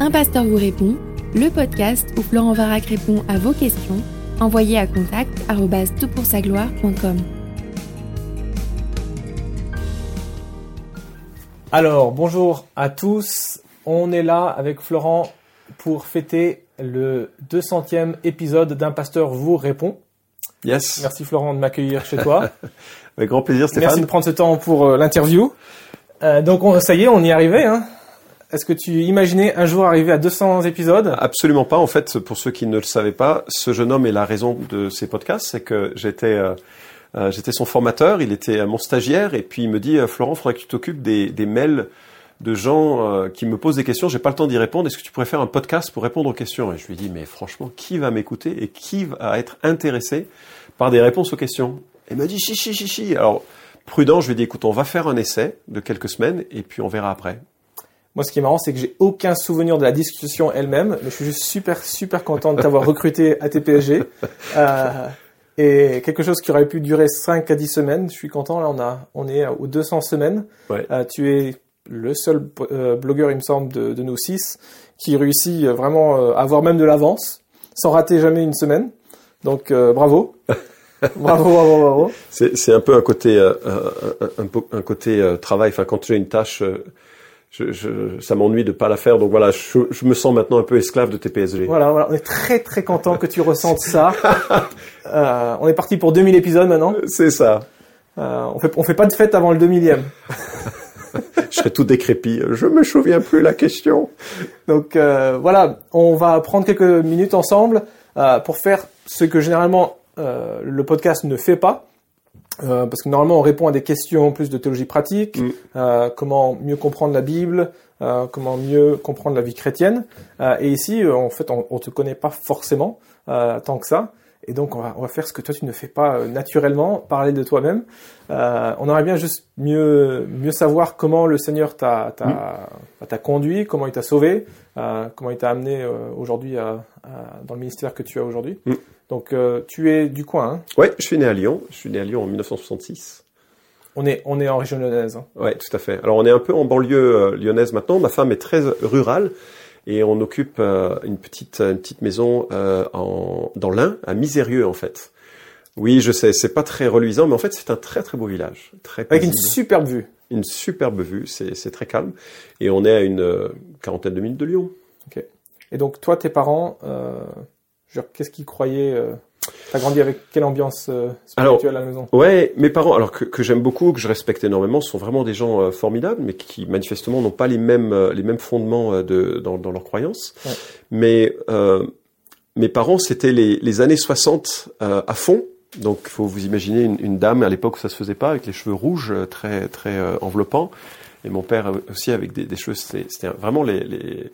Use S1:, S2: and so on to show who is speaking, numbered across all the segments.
S1: Un pasteur vous répond, le podcast où Florent Varac répond à vos questions, envoyez à contact gloire.com
S2: Alors, bonjour à tous. On est là avec Florent pour fêter le 200e épisode d'Un pasteur vous répond.
S3: Yes.
S2: Merci Florent de m'accueillir chez toi.
S3: Avec grand plaisir, Stéphane.
S2: Merci de prendre ce temps pour euh, l'interview. Euh, donc on- ça y est, on y est arrivé. Hein. Est-ce que tu imaginais un jour arriver à 200 épisodes?
S3: Absolument pas. En fait, pour ceux qui ne le savaient pas, ce jeune homme est la raison de ces podcasts. C'est que j'étais euh, euh, j'étais son formateur, il était euh, mon stagiaire, et puis il me dit euh, Florent, faudrait que tu t'occupes des, des mails de gens qui me posent des questions. J'ai pas le temps d'y répondre. Est-ce que tu pourrais faire un podcast pour répondre aux questions? Et je lui dis mais franchement, qui va m'écouter et qui va être intéressé par des réponses aux questions? Et il m'a dit si si si si. Alors prudent, je lui dit écoute, on va faire un essai de quelques semaines et puis on verra après.
S2: Moi, ce qui est marrant, c'est que j'ai aucun souvenir de la discussion elle-même, mais je suis juste super, super content de t'avoir recruté à TPSG. Euh, et quelque chose qui aurait pu durer 5 à 10 semaines, je suis content. Là, on, a, on est aux 200 semaines.
S3: Ouais.
S2: Euh, tu es le seul euh, blogueur, il me semble, de, de nous six qui réussit vraiment à avoir même de l'avance, sans rater jamais une semaine. Donc, bravo. bravo, bravo, bravo.
S3: C'est, c'est un peu un côté, un, un- côté travail. Enfin, quand j'ai une tâche, je, je- ça m'ennuie de pas la faire. Donc voilà, je, je me sens maintenant un peu esclave de TPSG.
S2: Voilà, voilà, on est très très content que tu ressentes ça. Euh, on est parti pour 2000 épisodes maintenant.
S3: C'est ça.
S2: Euh, on fait on fait pas de fête avant le 2000e.
S3: Je serais tout décrépit. Je me souviens plus la question.
S2: Donc euh, voilà, on va prendre quelques minutes ensemble euh, pour faire ce que généralement euh, le podcast ne fait pas. Euh, parce que normalement on répond à des questions plus de théologie pratique,
S3: Mm.
S2: euh, comment mieux comprendre la Bible, euh, comment mieux comprendre la vie chrétienne. Euh, et ici, euh, en fait, on, on te connaît pas forcément euh, tant que ça. Et donc on va, on va faire ce que toi tu ne fais pas euh, naturellement, parler de toi-même. Euh, on aimerait bien juste mieux mieux savoir comment le Seigneur t'a t'a t'a conduit, comment il t'a sauvé, euh, comment il t'a amené euh, aujourd'hui dans le ministère que tu as aujourd'hui.
S3: Mm.
S2: Donc euh, tu es du coin. hein?
S3: Ouais, je suis né à Lyon. Je suis né à Lyon en 1966.
S2: On est on est en région lyonnaise. hein?
S3: Ouais, tout à fait. Alors on est un peu en banlieue euh, lyonnaise maintenant. Ma femme est très rurale et on occupe euh, une petite une petite maison euh, en, dans l'Ain, à Misérieux en fait. Oui, je sais, c'est pas très reluisant, mais en fait c'est un très très beau village, très
S2: Avec une superbe vue.
S3: une superbe vue, c'est c'est très calme et on est à une euh, quarantaine de minutes de Lyon.
S2: Et donc toi, tes parents, euh, qu'est-ce qu'ils croyaient euh, T'as grandi avec quelle ambiance euh, spirituelle à la maison?
S3: Ouais, mes parents, alors que, que j'aime beaucoup, que je respecte énormément, sont vraiment des gens euh, formidables, mais qui manifestement n'ont pas les mêmes euh, les mêmes fondements de dans, dans leurs croyances.
S2: Ouais.
S3: Mais mes parents, c'était les, les années 60 euh, à fond. Donc, il faut vous imaginer une, une dame à l'époque où ça se faisait pas, avec les cheveux rouges très très enveloppants. Et mon père aussi avec des, des cheveux, c'était vraiment les, les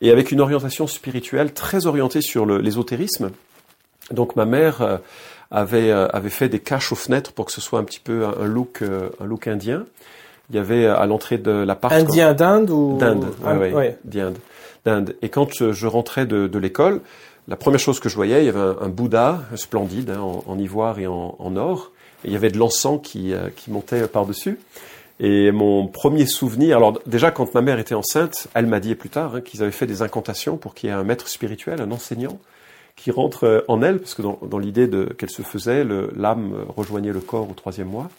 S3: et avec une orientation spirituelle très orientée sur l'ésotérisme. Donc ma mère euh, avait euh, avait fait des caches aux fenêtres pour que ce soit un petit peu un, look euh, un look indien. Il y avait à l'entrée de l'appart
S2: Indien d'Inde ou
S3: d'Inde,
S2: Ah,
S3: ouais, d'Inde, d'Inde. Et quand je, je rentrais de, de l'école, la première chose que je voyais, il y avait un, un Bouddha splendide hein, en, en ivoire et en, en or, et il y avait de l'encens qui, euh, qui montait par dessus. Et mon premier souvenir, alors déjà quand ma mère était enceinte, elle m'a dit plus tard hein, qu'ils avaient fait des incantations pour qu'il y ait un maître spirituel, un enseignant, qui rentre euh, en elle, parce que dans, dans l'idée qu'elle se faisait, l'âme euh, rejoignait le corps au troisième mois.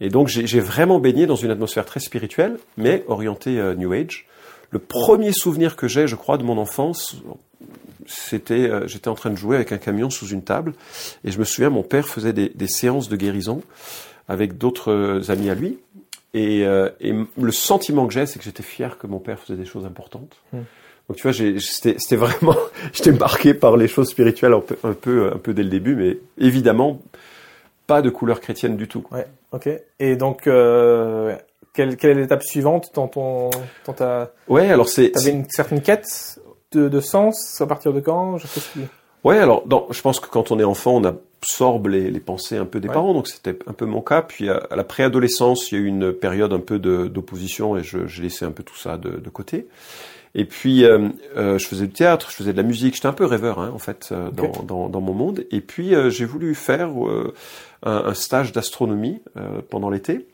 S3: Et donc j'ai j'ai vraiment baigné dans une atmosphère très spirituelle, mais orientée euh, New Age. Le premier souvenir que j'ai, je crois, de mon enfance, c'était, euh, j'étais en train de jouer avec un camion sous une table, et je me souviens, mon père faisait des, des séances de guérison avec d'autres euh, amis à lui, et, euh, et le sentiment que j'ai, c'est que j'étais fier que mon père faisait des choses importantes.
S2: Hmm.
S3: Donc tu vois, c'était vraiment, j'étais marqué par les choses spirituelles un peu, un peu, un peu dès le début, mais évidemment pas de couleur chrétienne du tout.
S2: Ouais, ok. Et donc, euh, quelle, quelle est l'étape suivante dans ton, dans ta,
S3: Ouais, alors c'est,
S2: t'avais une certaine quête de, de sens à partir de quand? Je sais plus.
S3: Ouais, alors dans, je pense que quand on est enfant, on absorbe les, les pensées un peu des
S2: Ouais.
S3: parents, donc c'était un peu mon cas. Puis à, à la préadolescence, il y a eu une période un peu d'opposition et je- j'ai laissé un peu tout ça de, de côté. Et puis euh, euh, je faisais du théâtre, je faisais de la musique, j'étais un peu rêveur hein, en fait euh, dans, dans, dans mon monde. Et puis euh, j'ai voulu faire euh, un, un stage d'astronomie euh, pendant l'été.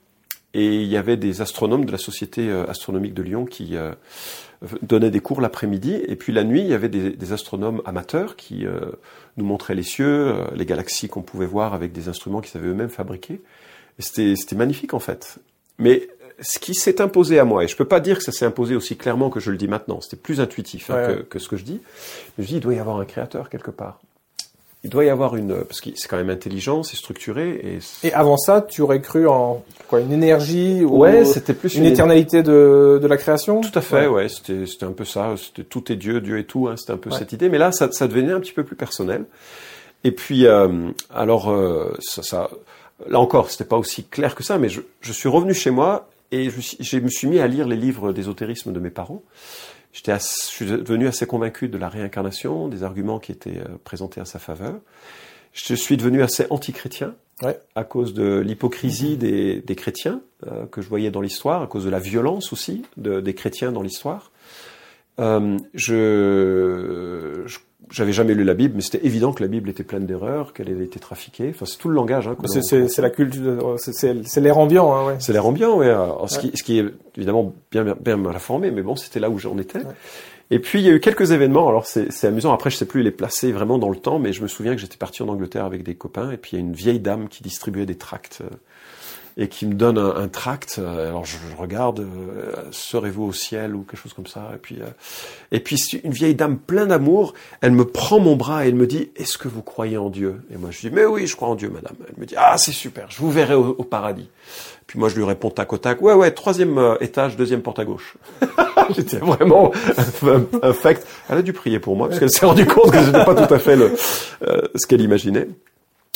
S3: et il y avait des astronomes de la Société astronomique de Lyon qui donnaient des cours l'après-midi. Et puis la nuit, il y avait des, des astronomes amateurs qui euh, nous montraient les cieux, euh, les galaxies qu'on pouvait voir avec des instruments qu'ils avaient eux-mêmes fabriqués. C'était magnifique en fait. Mais ce qui s'est imposé à moi, et je peux pas dire que ça s'est imposé aussi clairement que je le dis maintenant, c'était plus intuitif hein,
S2: Ouais.
S3: que, que ce que je dis. Je dis, il doit y avoir un créateur quelque part. Il doit y avoir une... Parce que c'est quand même intelligent, c'est structuré, et...
S2: Et avant ça, tu aurais cru en quoi, une énergie ou
S3: Ouais, c'était plus
S2: une éternalité de, de la création?
S3: Tout à fait, ouais, c'était c'était un peu ça, c'était tout est Dieu, Dieu est tout, hein, c'était un peu
S2: Ouais.
S3: cette idée. Mais là, ça, ça devenait un petit peu plus personnel. Et puis, euh, alors, euh, ça, ça, là encore, c'était pas aussi clair que ça, mais je, je suis revenu chez moi et je, je me suis mis à lire les livres d'ésotérisme de mes parents. J'étais, je suis devenu assez convaincu de la réincarnation, des arguments qui étaient euh, présentés à sa faveur. Je suis devenu assez anti-chrétien
S2: Ouais.
S3: à cause de l'hypocrisie des, des chrétiens euh, que je voyais dans l'histoire, à cause de la violence aussi de- des chrétiens dans l'histoire. Euh, je, je- j'avais jamais lu la Bible, mais c'était évident que la Bible était pleine d'erreurs, qu'elle avait été trafiquée. Enfin, c'est tout le langage. Hein,
S2: C'est- la culture, c'est- l'air ambiant, hein, ouais.
S3: c'est l'air ambiant, ouais. Alors, ce, qui, ce qui est évidemment bien, bien, bien mal informé, mais bon, c'était là où j'en étais. Et puis, il y a eu quelques événements. Alors, c'est c'est amusant. Après, je sais plus les placer vraiment dans le temps, mais je me souviens que j'étais parti en Angleterre avec des copains, et puis il y a une vieille dame qui distribuait des tracts. euh, et qui me donne un, un tract. euh, Alors je, regarde, euh, serez-vous au ciel ou quelque chose comme ça. Et puis, euh, et puis une vieille dame pleine d'amour. Elle me prend mon bras et elle me dit Est-ce que vous croyez en Dieu? Et moi je dis Mais oui, je crois en Dieu, madame. Elle me dit Ah c'est super, je vous verrai au, paradis. Puis moi je lui réponds tac au tac Ouais ouais, troisième euh, étage, deuxième porte à gauche. J'étais vraiment fact. Elle a dû prier pour moi parce qu'elle s'est rendue compte que je n'étais pas tout à fait le, euh, ce qu'elle imaginait.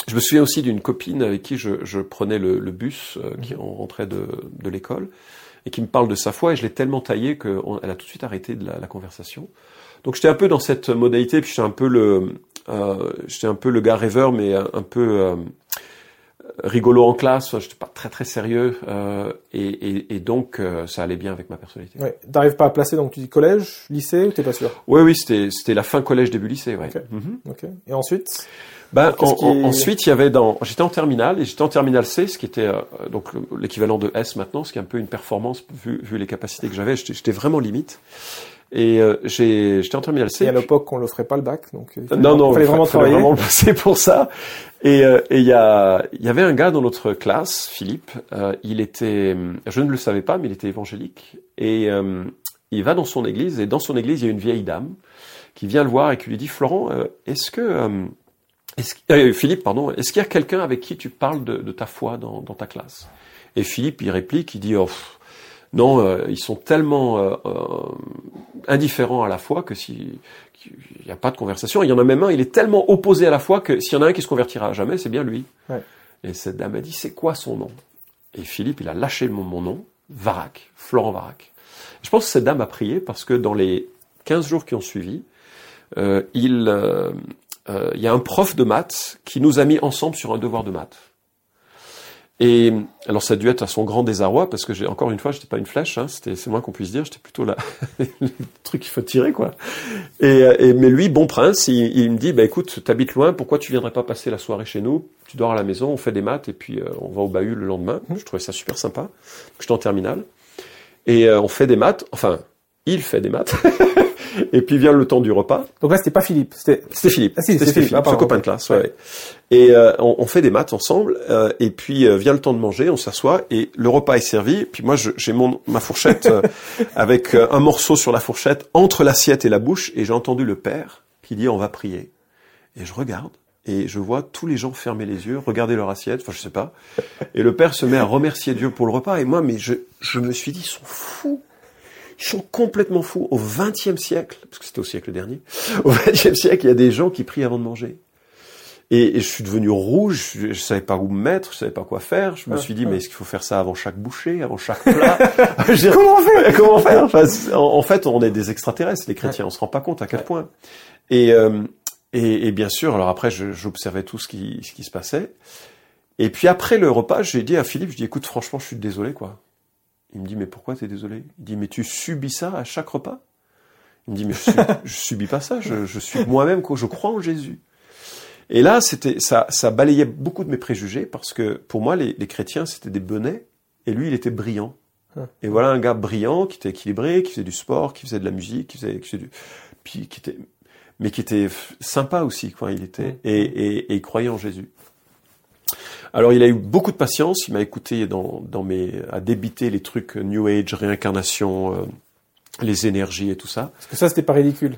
S3: Je me souviens aussi d'une copine avec qui je, je prenais le, le bus euh, qui en rentrait de, de l'école et qui me parle de sa foi et je l'ai tellement taillé qu'elle a tout de suite arrêté de la, la conversation. Donc j'étais un peu dans cette modalité puis j'étais un peu le euh, j'étais un peu le gars rêveur mais un, un peu euh, rigolo en classe. J'étais pas très très sérieux euh, et, et, et donc euh, ça allait bien avec ma personnalité.
S2: ouais. T'arrives pas à placer, donc tu dis collège, lycée, ou t'es pas sûr?
S3: Oui oui c'était c'était la fin collège début lycée ouais.
S2: Ok.
S3: Mhm.
S2: Ok. Et ensuite?
S3: Ben, en-
S2: est-
S3: ensuite, il y avait dans, j'étais en terminale et j'étais en terminale C, ce qui était euh, donc le- l'équivalent de S maintenant, ce qui est un peu une performance vu, vu les capacités que j'avais. J'étais vraiment limite. Et euh, j'ai, j'étais en terminale C.
S2: Et à l'époque, on le ferait pas le bac, donc il fallait,
S3: non, non,
S2: il fallait vraiment
S3: fallait
S2: travailler.
S3: vraiment le passer pour ça. Et euh, et il y a, il y avait un gars dans notre classe, Philippe. euh, il était, je ne le savais pas, mais il était évangélique. Et euh, il va dans son église et dans son église, il y a une vieille dame qui vient le voir et qui lui dit Florent, euh, est-ce que euh, est-ce euh, Philippe, pardon, est-ce qu'il y a quelqu'un avec qui tu parles de, de ta foi dans, dans ta classe? Et Philippe, il réplique, il dit oh, pff, non, euh, ils sont tellement euh, indifférents à la foi que si qu'il n'y a pas de conversation. Il y en a même un, il est tellement opposé à la foi que s'il y en a un qui se convertira à jamais, c'est bien lui.
S2: Ouais.
S3: Et cette dame a dit c'est quoi son nom? Et Philippe, il a lâché mon, mon nom, Varac, Florent Varac. Je pense que cette dame a prié parce que dans les 15 jours qui ont suivi, il, euh, il y a un prof de maths qui nous a mis ensemble sur un devoir de maths. Et alors ça a dû être à son grand désarroi parce que j'ai encore une fois j'étais pas une flèche, hein, c'était c'est moins qu'on puisse dire, j'étais plutôt là le truc qu'il faut tirer quoi. Et, euh, mais lui bon prince, il, me dit bah écoute t'habites loin, pourquoi tu viendrais pas passer la soirée chez nous? Tu dors à la maison, on fait des maths et puis euh, on va au bahut le lendemain. Je trouvais ça super sympa. J'étais en terminale et euh, on fait des maths, enfin il fait des maths. et puis vient le temps du repas.
S2: Donc là, c'était pas Philippe, c'était
S3: C'était Philippe.
S2: Ah si,
S3: C'était
S2: c'est Philippe. Ah,
S3: ce copain de classe. Ouais. ouais. Et euh, on, on fait des maths ensemble. euh, et puis euh, vient le temps de manger, on s'assoit et le repas est servi. Puis moi, j'ai mon ma fourchette euh, avec euh, un morceau sur la fourchette entre l'assiette et la bouche. Et j'ai entendu le père qui dit on va prier. Et je regarde et je vois tous les gens fermer les yeux, regarder leur assiette. Enfin, je sais pas. Et le père se met à remercier Dieu pour le repas. Et moi, mais je je me suis dit ils sont fous. Ils sont complètement fous. Au XXe siècle, parce que c'était au siècle dernier, au XXe siècle, il y a des gens qui prient avant de manger. Et, et je suis devenu rouge, je, je savais pas où me mettre, je savais pas quoi faire. Je me
S2: Ah,
S3: suis dit,
S2: ah.
S3: mais est-ce qu'il faut faire ça avant chaque bouchée, avant chaque plat
S2: Comment on fait?
S3: Comment faire? Enfin, en, en fait, on est des extraterrestres, les chrétiens. On se rend pas compte à quel point. Et, euh, et, et bien sûr, alors après, j'observais tout ce qui, ce qui se passait. Et puis après le repas, j'ai dit à Philippe, je dis, écoute, franchement, je suis désolé, quoi. Il me dit, mais pourquoi t'es désolé? Il dit, mais tu subis ça à chaque repas? Il me dit, mais je, sub- je subis pas ça, je, je suis moi-même, quoi. Je crois en Jésus. Et là, c'était, ça, ça balayait beaucoup de mes préjugés parce que pour moi, les, les chrétiens, c'était des benets et lui, il était brillant.
S2: Ah.
S3: Et voilà un gars brillant, qui était équilibré, qui faisait du sport, qui faisait de la musique, qui faisait, qui faisait du, puis qui était, mais qui était sympa aussi, quoi. Il était,
S2: Mm.
S3: et, et, et il croyait en Jésus. Alors il a eu beaucoup de patience, il m'a écouté dans, dans mes, à débiter les trucs New Age, réincarnation, euh, les énergies et tout ça.
S2: Parce que ça, c'était pas ridicule.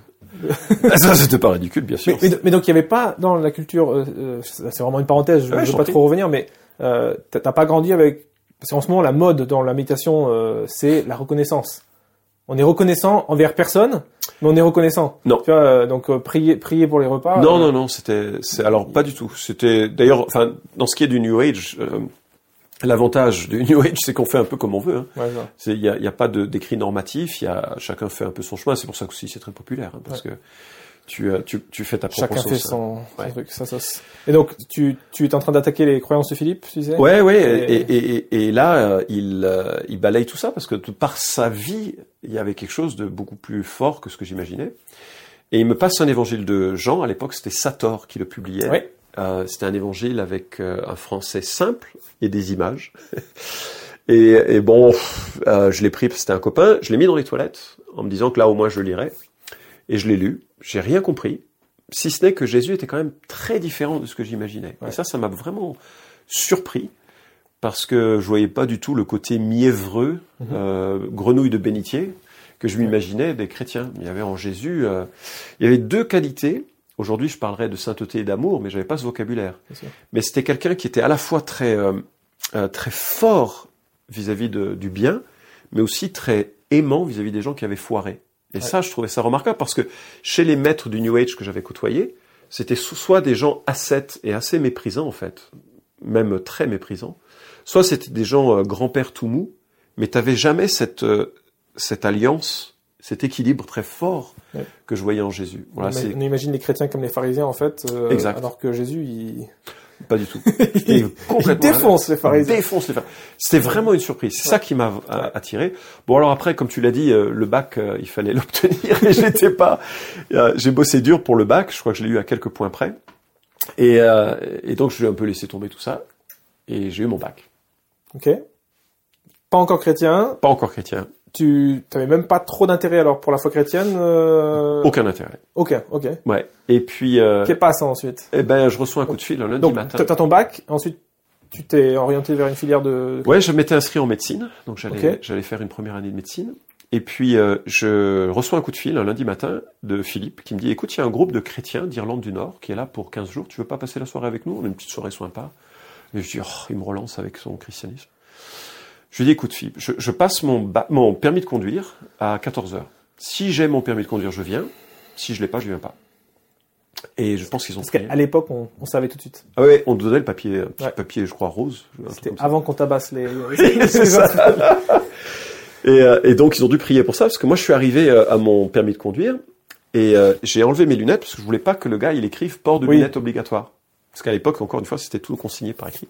S3: ça, c'était pas ridicule, bien sûr.
S2: Mais, mais- mais donc, il n'y avait pas dans la culture, euh, euh, c'est vraiment une parenthèse, je ne
S3: Ouais,
S2: veux pas trop revenir, mais euh, t'as pas grandi avec... Parce qu'en ce moment, la mode dans la méditation, c'est la reconnaissance. On est reconnaissant envers personne, mais on est reconnaissant.
S3: Non.
S2: Tu vois, euh, donc euh, prier, prier pour les repas.
S3: Non,
S2: euh,
S3: non, non, c'était, c'est, alors pas du tout. C'était, d'ailleurs, enfin, dans ce qui est du New Age, l'avantage du New Age, c'est qu'on fait un peu comme on veut. hein.
S2: ouais,
S3: Il n'y a, y a pas de d'écrit normatif, il y a, chacun fait un peu son chemin. C'est pour ça que aussi c'est très populaire, hein, parce que tu, euh, tu, tu fais ta propre
S2: Chacun fait
S3: sauce.
S2: son, son
S3: Ouais.
S2: truc, sa sauce. Et donc, tu, tu es en train d'attaquer les croyances de Philippe, tu disais?
S3: Ouais, ouais,
S2: Et-
S3: et, et, et, là, euh, il, euh, il balaye tout ça parce que par sa vie, il y avait quelque chose de beaucoup plus fort que ce que j'imaginais. Et il me passe un évangile de Jean. À l'époque, c'était Sator qui le publiait.
S2: Ouais.
S3: Euh, c'était un évangile avec euh, un français simple et des images. et, et bon, euh, je l'ai pris parce que c'était un copain. Je l'ai mis dans les toilettes en me disant que là, au moins, je lirais. Et je l'ai lu. J'ai rien compris. Si ce n'est que Jésus était quand même très différent de ce que j'imaginais.
S2: Ouais.
S3: Et ça, ça m'a vraiment surpris parce que je voyais pas du tout le côté mièvreux,
S2: Mhm.
S3: euh, grenouille de bénitier que je m'imaginais des chrétiens. Il y avait en Jésus, euh, il y avait deux qualités. Aujourd'hui, je parlerais de sainteté et d'amour, mais j'avais pas ce vocabulaire. Mais c'était quelqu'un qui était à la fois très euh, euh, très fort vis-à-vis du bien, mais aussi très aimant vis-à-vis des gens qui avaient foiré. Et
S2: Ouais.
S3: ça, je trouvais ça remarquable parce que chez les maîtres du New Age que j'avais côtoyés, c'était so- soit des gens ascètes et assez méprisants en fait, même très méprisants, soit c'était des gens euh, grand-père tout mou, mais t'avais jamais cette euh, cette alliance, cet équilibre très fort
S2: Ouais.
S3: que je voyais en Jésus. Voilà,
S2: on imagine les chrétiens comme les pharisiens, en fait. euh,
S3: Exact.
S2: Alors que Jésus, il,
S3: pas du tout.
S2: il, défonce les pharisiens.
S3: défonce les pharisiens. C'était vraiment une surprise. C'est ça qui m'a euh, attiré. Bon alors après, comme tu l'as dit, euh, le bac, euh, il fallait l'obtenir et j'étais pas. J'ai bossé dur pour le bac. Je crois que je l'ai eu à quelques points près. Et, euh, et donc je l'ai un peu laissé tomber tout ça. Et j'ai eu mon bac.
S2: Ok. Pas encore chrétien.
S3: Pas encore chrétien.
S2: Tu t'avais même pas trop d'intérêt alors pour la foi chrétienne. Euh...
S3: Aucun intérêt.
S2: Ok, ok.
S3: Ouais. Et puis, euh,
S2: Qu'est passe ensuite?
S3: eh ben, je reçois un coup de fil un lundi
S2: Donc,
S3: matin.
S2: t'as ton bac. Ensuite, tu t'es orienté vers une filière de.
S3: Ouais, je m'étais inscrit en médecine, donc j'allais faire une première année de médecine. Et puis euh, je reçois un coup de fil un lundi matin de Philippe qui me dit écoute, il y a un groupe de chrétiens d'Irlande du Nord qui est là pour 15 jours, tu veux pas passer la soirée avec nous? On a une petite soirée sympa. Et je dis oh, il me relance avec son christianisme. Je lui dis écoute Philippe, je, je passe mon, ba- mon permis de conduire à 14 heures. Si j'ai mon permis de conduire, je viens. Si je l'ai pas, je viens pas. Et je pense qu'ils ont
S2: Parce qu'à l'époque, on, on savait tout de suite.
S3: Ah ouais, on nous donnait le papier, un petit
S2: Ouais.
S3: papier, je crois rose.
S2: C'était avant qu'on tabasse les.
S3: C'est ça. Et, euh, et donc ils ont dû prier pour ça parce que moi je suis arrivé euh, à mon permis de conduire et euh, j'ai enlevé mes lunettes parce que je voulais pas que le gars il écrive port de
S2: Oui.
S3: lunettes obligatoire. Parce qu'à l'époque encore une fois c'était tout consigné par écrit.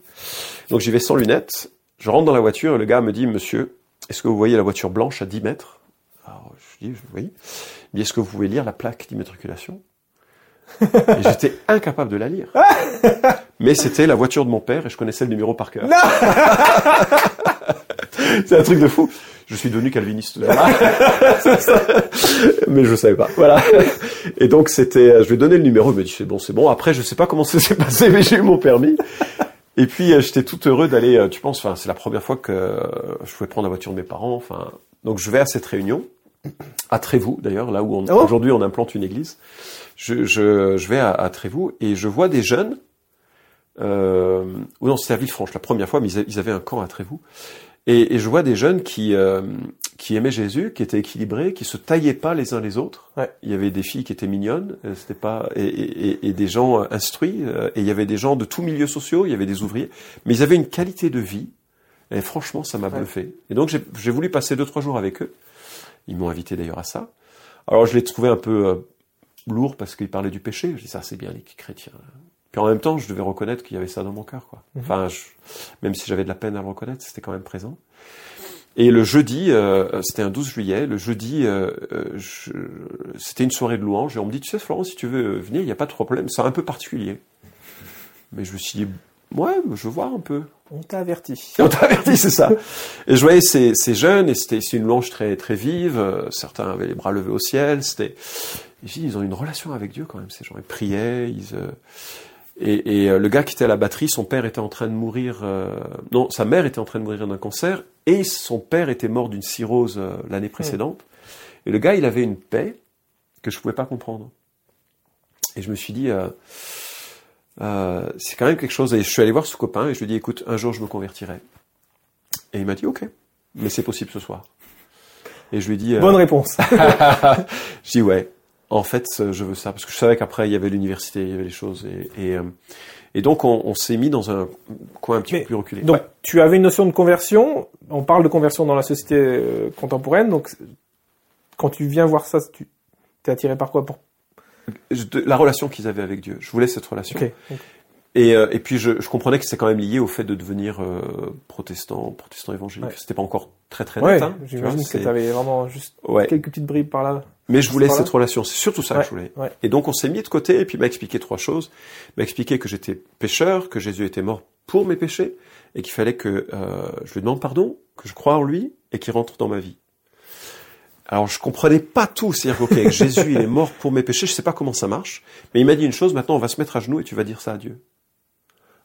S3: Donc j'y vais sans lunettes. Je rentre dans la voiture et le gars me dit Monsieur, est-ce que vous voyez la voiture blanche à 10 mètres? Alors je dis oui. Il dit est-ce que vous pouvez lire la plaque d'immatriculation? Et j'étais incapable de la lire. Mais c'était la voiture de mon père et je connaissais le numéro par cœur. C'est un truc de fou. Je suis devenu calviniste. Mais je savais pas. Voilà. Et donc c'était, je lui ai donné le numéro. Il me dit c'est bon, c'est bon. Après, je sais pas comment ça s'est passé, mais j'ai eu mon permis. Et puis euh, j'étais tout heureux d'aller. euh, Tu penses, enfin, c'est la première fois que euh, je pouvais prendre la voiture de mes parents. Enfin, donc je vais à cette réunion à Trévoux d'ailleurs, là où on,
S2: bon
S3: aujourd'hui on implante une église. Je, je, je vais à, à Trévoux et je vois des jeunes. Euh, ou non, c'était à Villefranche la première fois, mais ils avaient un camp à Trévoux. Et, et je vois des jeunes qui euh, qui aimaient Jésus, qui étaient équilibrés, qui se taillaient pas les uns les autres.
S2: Ouais.
S3: Il y avait des filles qui étaient mignonnes, euh, c'était pas et, et, et- des gens euh, instruits, euh, et il y avait des gens de tous milieux sociaux, il y avait des ouvriers, mais ils avaient une qualité de vie. Et franchement, ça m'a
S2: Ouais.
S3: bluffé. Et donc j'ai j'ai voulu passer deux trois jours avec eux. Ils m'ont invité d'ailleurs à ça. Alors je l'ai trouvé un peu euh, lourd parce qu'ils parlaient du péché. Je dis ça c'est bien les chrétiens. Puis en même temps, je devais reconnaître qu'il y avait ça dans mon cœur, quoi.
S2: Mhm.
S3: Enfin, je- même si j'avais de la peine à le reconnaître, c'était quand même présent. Et le jeudi, euh, c'était un 12 juillet, le jeudi, euh, euh, je- c'était une soirée de louange, et on me dit, tu sais, Florent, si tu veux venir, il n'y a pas de problème, c'est un peu particulier. Mais je me suis dit, ouais, je vois un peu.
S2: On t'a averti.
S3: On t'a averti, c'est ça. Et je voyais ces, ces jeunes, et c'était une louange très très vive. Certains avaient les bras levés au ciel. C'était, ils ont une relation avec Dieu quand même. Ces gens, ils priaient. Ils, euh, et, et, euh, le gars qui était à la batterie, son père était en train de mourir. euh, non, sa mère était en train de mourir d'un cancer, et son père était mort d'une cirrhose euh, l'année précédente. Et le gars, il avait une paix que je pouvais pas comprendre. Et je me suis dit. euh, euh, c'est quand même quelque chose. Et je suis allé voir ce copain et je lui ai dit, écoute, un jour je me convertirai. Et il m'a dit, ok, mais c'est possible ce soir. Et je lui ai dit, euh,
S2: Bonne réponse.
S3: je dis ouais. En fait, je veux ça parce que je savais qu'après il y avait l'université, il y avait les choses et et, euh, et donc on, on s'est mis dans un coin un petit
S2: Mais,
S3: peu plus reculé.
S2: Donc,
S3: Ouais.
S2: tu avais une notion de conversion. On parle de conversion dans la société euh, contemporaine. Donc, quand tu viens voir ça, tu t'es attiré par quoi pour...
S3: La relation qu'ils avaient avec Dieu, je voulais cette relation. Et, euh, et puis je, je comprenais que c'était quand même lié au fait de devenir euh, protestant, protestant évangélique.
S2: Ouais.
S3: C'était pas encore très très
S2: Ouais,
S3: net. hein, tu
S2: j'imagine que
S3: c'est-
S2: tu avais vraiment juste
S3: Ouais.
S2: quelques petites bribes par là.
S3: Mais je voulais cette relation. C'est surtout ça
S2: Ouais,
S3: que je voulais.
S2: ouais.
S3: Et donc on s'est mis de côté et puis il m'a expliqué trois choses. Il m'a expliqué que j'étais pécheur, que Jésus était mort pour mes péchés et qu'il fallait que euh, je lui demande pardon, que je croie en lui et qu'il rentre dans ma vie. Alors je comprenais pas tout, c'est-à-dire que, ok, Jésus il est mort pour mes péchés, je sais pas comment ça marche, mais il m'a dit une chose, maintenant on va se mettre à genoux et tu vas dire ça à Dieu.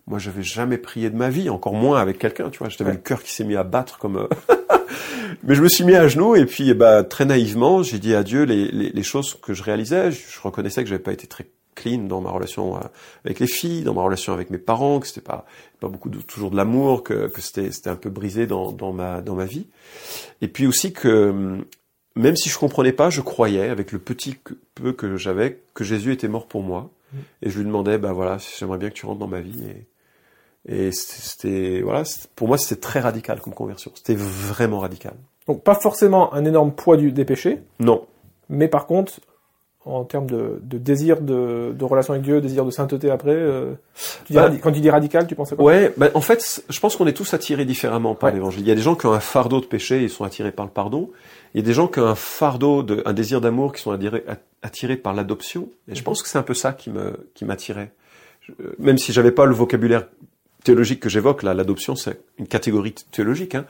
S3: Moi j'avais jamais prié de ma vie, encore moins avec quelqu'un, tu vois, j'avais
S2: Ouais.
S3: le cœur qui s'est mis à battre comme euh, mais je me suis mis à genoux et puis, eh ben, très naïvement, j'ai dit à Dieu les, les, les choses que je réalisais. Je, je reconnaissais que j'avais pas été très clean dans ma relation euh, avec les filles, dans ma relation avec mes parents, que c'était pas pas beaucoup de, toujours de l'amour, que, que c'était c'était un peu brisé dans, dans ma dans ma vie. Et puis aussi que hum, même si je comprenais pas, je croyais avec le petit peu que j'avais que Jésus était mort pour moi. Et je lui demandais, bah voilà, j'aimerais bien que tu rentres dans ma vie. Et, et c'était- voilà, pour moi c'était très radical comme conversion. C'était vraiment radical.
S2: Donc, pas forcément un énorme poids du, des péchés,
S3: Non,
S2: mais par contre, en termes de, de désir de, de relation avec Dieu, désir de sainteté après, euh, tu dis
S3: Bah,
S2: quand tu dis radical, tu penses à quoi?
S3: Ouais, ben, en fait, je pense qu'on est tous attirés différemment par
S2: Ouais.
S3: l'évangile. Il y a des gens qui ont un fardeau de péché, ils sont attirés par le pardon. Il y a des gens qui ont un fardeau, de, un désir d'amour, qui sont attirés, attirés par l'adoption. Et je pense que c'est un peu ça qui me, qui m'attirait. Euh, Même si j'avais pas le vocabulaire théologique que j'évoque, là, l'adoption, c'est une catégorie théologique, hein.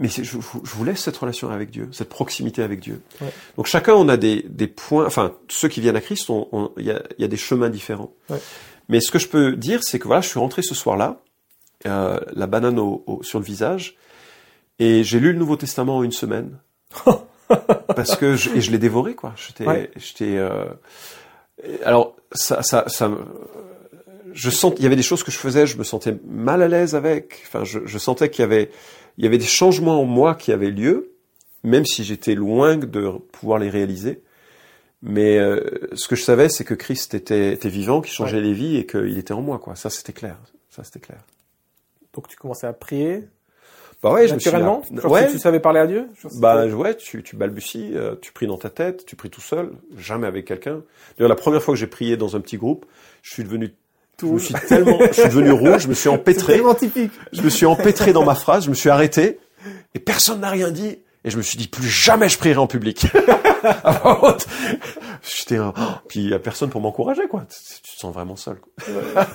S3: Mais je, je voulais cette relation avec Dieu, cette proximité avec Dieu.
S2: Ouais.
S3: Donc chacun, on a des, des points, enfin, ceux qui viennent à Christ, on- on- il y, a, il y a des chemins différents.
S2: Ouais.
S3: Mais ce que je peux dire, c'est que voilà, je suis rentré ce soir-là, euh, la banane au- au- sur le visage, et j'ai lu le Nouveau Testament en une semaine. parce que je, et je l'ai dévoré, quoi. J'étais,
S2: Ouais.
S3: j'étais. euh, alors ça, ça, ça, je sens qu'il y avait des choses que je faisais, je me sentais mal à l'aise avec. Enfin, je, je sentais qu'il y avait, il y avait des changements en moi qui avaient lieu, même si j'étais loin de pouvoir les réaliser. Mais euh, ce que je savais, c'est que Christ était, était vivant, qu'il changeait les vies et qu'il était en moi, quoi. Ça, c'était clair. Ça, c'était clair.
S2: Donc, tu commençais à prier
S3: Bah ouais, je me suis
S2: naturellement
S3: là-
S2: Genre,
S3: ouais,
S2: tu, tu savais parler à Dieu
S3: bah ouais, tu, tu balbuties, euh, tu pries dans ta tête, tu pries tout seul, jamais avec quelqu'un. D'ailleurs, la première fois que j'ai prié dans un petit groupe, je suis devenu je me suis tellement, je suis devenu rouge, je me suis empêtré,
S2: tellement typique.
S3: je me suis empêtré dans ma phrase, je me suis arrêté, et personne n'a rien dit. Et je me suis dit, plus jamais je prierai en public. J'étais un... oh, Puis il y a personne pour m'encourager, quoi. Tu tu te sens vraiment seul. quoi.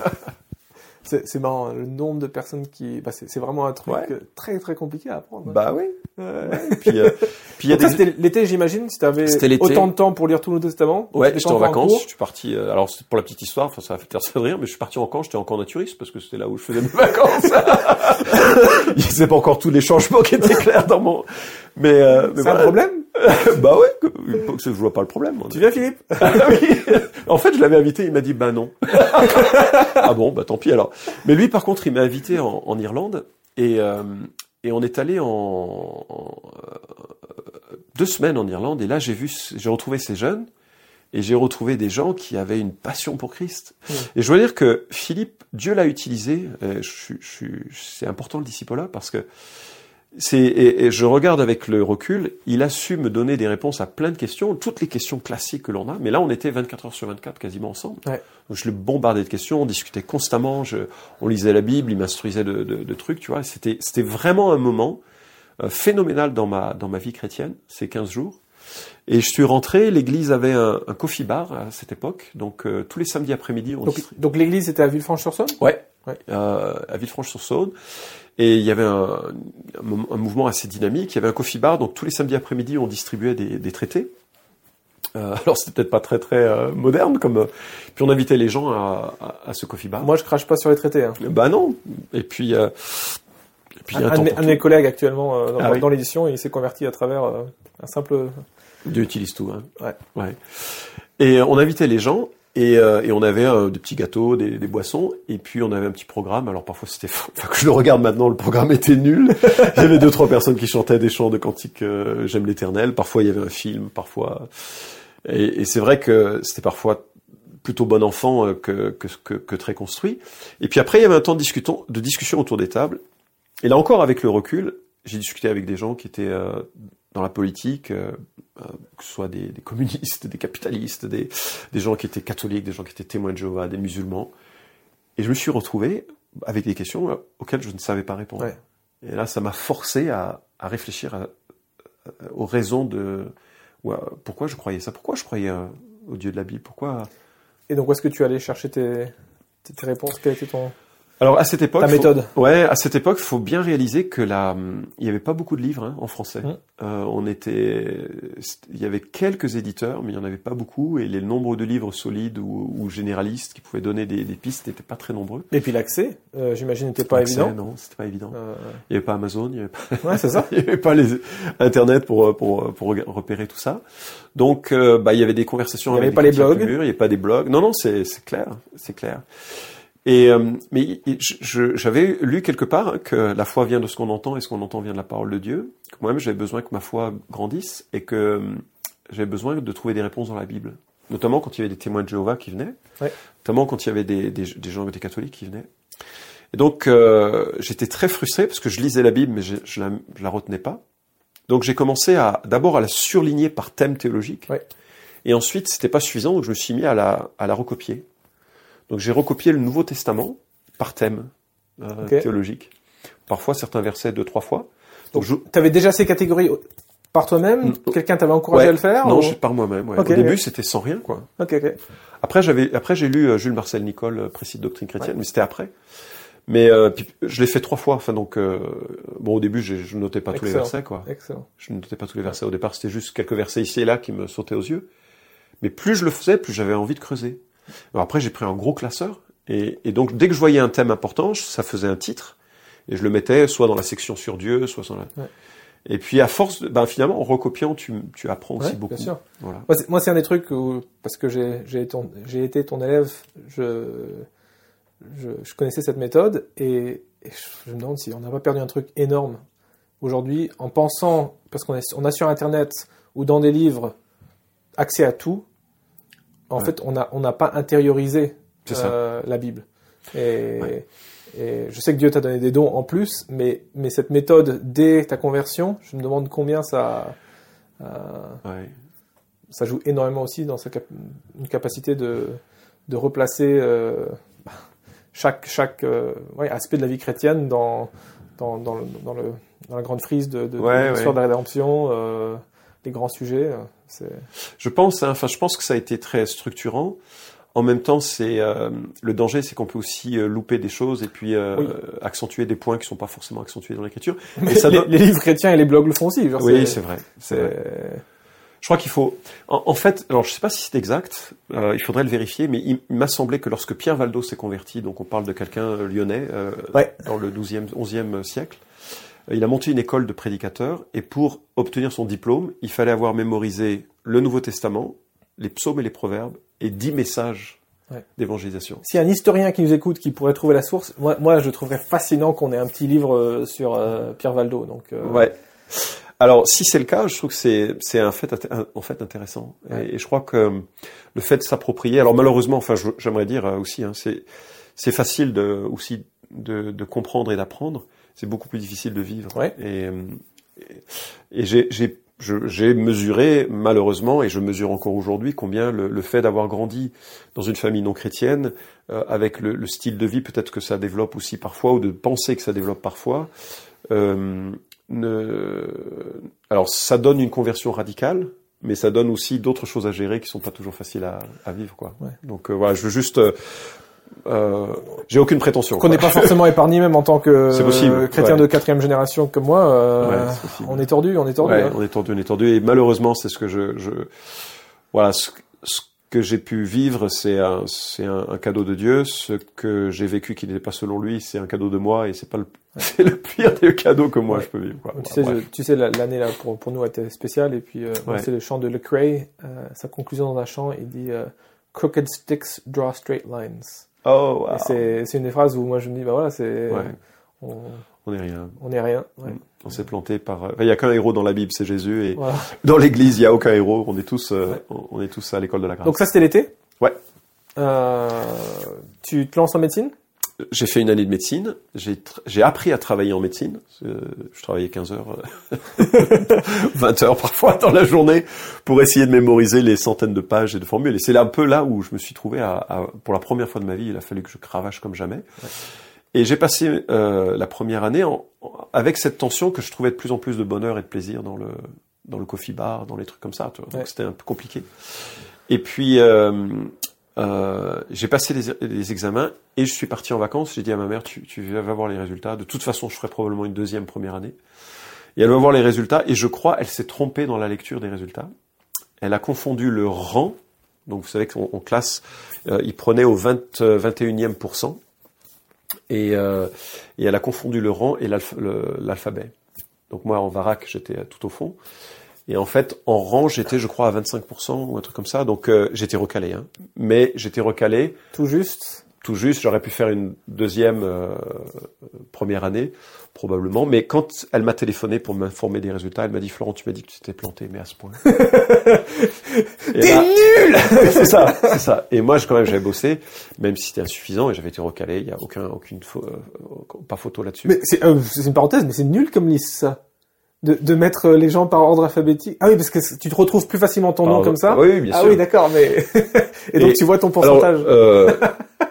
S2: C'est c'est marrant, hein, le nombre de personnes qui... Bah, c'est vraiment un truc
S3: Ouais.
S2: euh, très très compliqué à apprendre. hein.
S3: Bah oui.
S2: Ouais.
S3: Puis, euh, puis y a des...
S2: c'était l'été, j'imagine, si tu avais autant de temps pour lire tout le Testament.
S3: Ouais, j'étais en vacances, je suis parti, euh, alors c'est pour la petite histoire, enfin ça va faire ça de rire, mais je suis parti en camp, j'étais en camp naturiste parce que c'était là où je faisais mes vacances. Il avait pas encore tous les changements qui étaient clairs dans mon... Mais, euh, mais
S2: C'est un
S3: voilà.
S2: problème
S3: bah ouais, je vois pas le problème.
S2: Tu viens, Philippe
S3: Ah oui. En fait, je l'avais invité, il m'a dit bah non. ah bon, bah tant pis alors. Mais lui, par contre, il m'a invité en, en Irlande et euh, et on est allé en, en, euh, deux semaines en Irlande et là j'ai vu, j'ai retrouvé ces jeunes et j'ai retrouvé des gens qui avaient une passion pour Christ. Et je dois dire que Philippe, Dieu l'a utilisé. euh, je, je, c'est important le disciple-là parce que c'est et, et je regarde avec le recul, il a su me donner des réponses à plein de questions, toutes les questions classiques que l'on a. Mais là, on était 24 heures sur 24 quasiment ensemble.
S2: Ouais.
S3: Donc je le bombardais de questions, on discutait constamment, je, on lisait la Bible, il m'instruisait de, de, de trucs, tu vois. C'était c'était vraiment un moment euh, phénoménal dans ma dans ma vie chrétienne ces 15 jours. Et je suis rentré, l'église avait un, un coffee bar à cette époque, donc euh, tous les samedis après-midi on
S2: Donc, donc l'église était à Villefranche-sur-Saône?
S3: Ouais.
S2: Ouais.
S3: euh, à Villefranche-sur-Saône. Et il y avait un, mouvement assez dynamique. Il y avait un coffee bar, donc tous les samedis après-midi, on distribuait des, des traités. Euh, alors c'était peut-être pas très très euh, moderne, comme. euh, puis on invitait les gens à, à, à ce coffee bar.
S2: Moi, je crache pas sur les traités. Hein.
S3: Bah non. Et puis. et
S2: Un,
S3: un
S2: de mes, collègues actuellement dans,
S3: Ah oui.
S2: dans l'édition, il s'est converti à travers un simple.
S3: Dieu utilise tout. Hein.
S2: Ouais.
S3: ouais. Et on invitait les gens et, euh, et on avait euh, des petits gâteaux, des, des boissons et puis on avait un petit programme. Alors parfois c'était, enfin que je le regarde maintenant, le programme était nul. il y avait deux trois personnes qui chantaient des chants de cantiques euh, J'aime l'Éternel. Parfois il y avait un film, parfois. Et, et c'est vrai que c'était parfois plutôt bon enfant euh, que, que, que, très construit. Et puis après il y avait un temps de, de discussion autour des tables. Et là encore avec le recul, j'ai discuté avec des gens qui étaient euh, dans la politique, euh, euh, que ce soit des, des communistes, des capitalistes, des, des gens qui étaient catholiques, des gens qui étaient témoins de Jéhovah, des musulmans. Et je me suis retrouvé avec des questions euh, auxquelles je ne savais pas répondre.
S2: Ouais.
S3: Et là, ça m'a forcé à, à réfléchir à- à- aux raisons de pourquoi je croyais ça, pourquoi je croyais euh, au Dieu de la Bible, pourquoi.
S2: Et donc, où est-ce que tu allais chercher tes, tes, tes réponses? Quelle était ton
S3: Alors à cette époque,
S2: ta
S3: faut-
S2: méthode
S3: Ouais, à cette époque, faut bien réaliser que la, il y avait pas beaucoup de livres hein, en français.
S2: Mm.
S3: Euh, on était, il y avait quelques éditeurs, mais il y en avait pas beaucoup, et les nombres de livres solides ou, ou généralistes qui pouvaient donner des, des pistes n'étaient pas très nombreux.
S2: Et puis l'accès, euh, j'imagine, n'était pas évident.
S3: Non, c'était pas évident.
S2: Euh,
S3: Il y avait pas Amazon, il y avait pas,
S2: ouais, c'est ça.
S3: il y avait pas les Internet pour pour pour repérer tout ça. Donc, euh, bah, il y avait des conversations.
S2: Il y
S3: avec
S2: avait
S3: des
S2: pas les blogs.
S3: il n'y avait pas des blogs. Non, non, c'est c'est clair, c'est clair. Et euh, mais j'avais lu quelque part que la foi vient de ce qu'on entend et ce qu'on entend vient de la parole de Dieu. Moi-même, j'avais besoin que ma foi grandisse et que euh, j'avais besoin de trouver des réponses dans la Bible. Notamment quand il y avait des témoins de Jéhovah qui venaient,
S2: Ouais.
S3: notamment quand il y avait des, des, des gens des catholiques qui venaient. Et donc, euh, j'étais très frustré parce que je lisais la Bible, mais je, je, la, je la retenais pas. Donc, j'ai commencé à d'abord à la surligner par thème théologique.
S2: Ouais.
S3: Et ensuite, c'était pas suffisant, donc je me suis mis à la, à la recopier. Donc, j'ai recopié le Nouveau Testament par thème euh, théologique. Parfois, certains versets deux, trois fois. Donc, je,
S2: Tu avais déjà ces catégories par toi-même
S3: Mm.
S2: Quelqu'un t'avait encouragé
S3: Ouais.
S2: à le faire
S3: non,
S2: ou-
S3: par moi-même. ouais. Au début, c'était sans rien, quoi. Après, j'avais, après, j'ai lu euh, Jules Marcel Nicole, euh, Précis de doctrine chrétienne, mais c'était après. Mais euh, puis, je l'ai fait trois fois. Enfin, donc, euh, bon, au début, je notais pas tous les versets, quoi.
S2: Excellent.
S3: Je ne notais pas tous les versets. Au départ, c'était juste quelques versets ici et là qui me sautaient aux yeux. Mais plus je le faisais, plus j'avais envie de creuser. Alors après, j'ai pris un gros classeur. Et, et donc, dès que je voyais un thème important, ça faisait un titre. Et je le mettais soit dans la section sur Dieu, soit dans la...
S2: Ouais.
S3: Et puis, à force, ben, finalement, en recopiant, tu, tu apprends aussi
S2: Ouais,
S3: beaucoup.
S2: bien sûr.
S3: Voilà.
S2: Moi, c'est- un des trucs où, parce que j'ai été, ton- élève, je, je, je connaissais cette méthode et, et je me demande si on n'a pas perdu un truc énorme aujourd'hui en pensant, parce qu'on on a sur Internet ou dans des livres accès à tout, en
S3: Ouais.
S2: fait, on n'a on pas intériorisé euh, la Bible. Et,
S3: Ouais.
S2: et je sais que Dieu t'a donné des dons en plus, mais, mais cette méthode dès ta conversion, je me demande combien ça, euh,
S3: Ouais.
S2: ça joue énormément aussi dans sa cap- une capacité de, de replacer euh, chaque, aspect de la vie chrétienne dans, dans, dans, le, dans, le, dans la grande frise de, de,
S3: Ouais,
S2: de l'histoire de la rédemption, les grands sujets. euh, C'est...
S3: Je pense, hein, enfin, je pense que ça a été très structurant. En même temps, c'est euh, le danger, c'est qu'on peut aussi euh, louper des choses et puis euh,
S2: Oui.
S3: accentuer des points qui sont pas forcément accentués dans l'écriture.
S2: Mais
S3: ça
S2: les,
S3: doit-
S2: les livres chrétiens et les blogs le font aussi. Genre,
S3: Oui, c'est vrai. Je crois qu'il faut. En, en fait, alors je sais pas si c'est exact. euh, il faudrait le vérifier, mais il, m'a semblé que lorsque Pierre Valdo s'est converti, donc on parle de quelqu'un lyonnais euh,
S2: Ouais.
S3: dans le 12e, 11e siècle, il a monté une école de prédicateurs et pour obtenir son diplôme, il fallait avoir mémorisé le Nouveau Testament, les psaumes et les proverbes et dix messages
S2: Ouais.
S3: d'évangélisation.
S2: S'il y a un historien qui nous écoute qui pourrait trouver la source, moi, moi je trouverais fascinant qu'on ait un petit livre euh, sur euh, Pierre Valdo. Donc, euh,
S3: Ouais. Alors, si c'est le cas, je trouve que c'est un fait inté- un- en fait intéressant. Et-
S2: Ouais.
S3: Et, je crois que euh, le fait de s'approprier. Alors malheureusement, enfin, j'aimerais dire euh, aussi, hein, c'est c'est facile de aussi de, de comprendre et d'apprendre. C'est beaucoup plus difficile de vivre.
S2: Ouais.
S3: Et, euh, et, et j'ai mesuré malheureusement et je mesure encore aujourd'hui combien le, le fait d'avoir grandi dans une famille non chrétienne euh, avec le, le style de vie peut-être que ça développe aussi parfois ou de penser que ça développe parfois euh, ne... alors ça donne une conversion radicale mais ça donne aussi d'autres choses à gérer qui sont pas toujours faciles à, à vivre quoi
S2: Ouais.
S3: donc euh, voilà je veux juste euh, euh, j'ai aucune prétention.
S2: Qu'on n'est pas forcément épargné même en tant que
S3: possible,
S2: euh, chrétien
S3: ouais.
S2: de quatrième génération comme moi. euh,
S3: Ouais,
S2: on est tordu, on est tordu.
S3: Ouais,
S2: hein.
S3: on est tordu, on est tordu. Et malheureusement, c'est ce que je, je voilà, ce, ce que j'ai pu vivre, c'est un, c'est un, un cadeau de Dieu. Ce que j'ai vécu qui n'était pas selon lui, c'est un cadeau de moi, et c'est pas le, c'est le pire des cadeaux que moi je peux vivre. quoi.
S2: Tu sais, je- tu l'année là pour, pour nous a été spéciale et puis euh, c'est le chant de Lecrae. Sa conclusion dans un chant, il dit "Crooked sticks draw straight lines".
S3: Oh, wow.
S2: c'est une des phrases où moi je me dis bah voilà c'est
S3: Ouais.
S2: on,
S3: on est rien.
S2: on est rien. ouais.
S3: On s'est planté par. enfin, Il y a qu'un héros dans la Bible, c'est Jésus, et
S2: Voilà.
S3: dans l'Église, il y a aucun héros. On est tous, euh,
S2: Ouais.
S3: on est tous à l'école de la grâce.
S2: Donc ça c'était l'été?
S3: Ouais.
S2: Euh, tu te lances en médecine?
S3: J'ai fait une année de médecine. J'ai appris à travailler en médecine. Euh, je travaillais 15 heures, euh, 20 heures parfois dans la journée pour essayer de mémoriser les centaines de pages et de formules. Et c'est un peu là où je me suis trouvé à, à- pour la première fois de ma vie. Il a fallu que je cravache comme jamais. Et j'ai passé euh, la première année en- en- avec cette tension que je trouvais de plus en plus de bonheur et de plaisir dans le dans le coffee bar, dans les trucs comme ça. Tu vois. Donc
S2: Ouais.
S3: c'était un peu compliqué. Et puis euh, euh, j'ai passé les, les examens et je suis parti en vacances. J'ai dit à ma mère, tu, tu vas voir les résultats. De toute façon, je ferai probablement une deuxième première année. Et elle va voir les résultats. Et je crois, elle s'est trompée dans la lecture des résultats. Elle a confondu le rang. Donc vous savez qu'on on classe, euh, il prenait au 20, euh, 21e pourcent. Et, euh, et elle a confondu le rang et l'alphabet. Donc moi, en Varac, j'étais tout au fond. Et en fait, en rang, j'étais, je crois, à 25% ou un truc comme ça. Donc euh, j'étais recalé. Hein. Mais j'étais recalé
S2: tout juste.
S3: tout juste. J'aurais pu faire une deuxième euh, première année, probablement. Mais quand elle m'a téléphoné pour m'informer des résultats, elle m'a dit Florent, tu m'as dit que tu t'étais planté, mais à ce point.
S2: T'es nul
S3: c'est ça, c'est ça. Et moi, je, quand même, j'avais bossé, même si c'était insuffisant, et j'avais été recalé. Il y a aucun, aucune, euh, pas photo là-dessus.
S2: Mais c'est euh, c'est une parenthèse, mais c'est nul comme liste ça. De, de mettre les gens par ordre alphabétique. Ah oui, parce que tu te retrouves plus facilement ton nom comme ça.
S3: Oui, bien
S2: ah
S3: sûr.
S2: oui, d'accord, mais et donc
S3: Et-
S2: tu vois ton
S3: Alors,
S2: pourcentage.
S3: euh,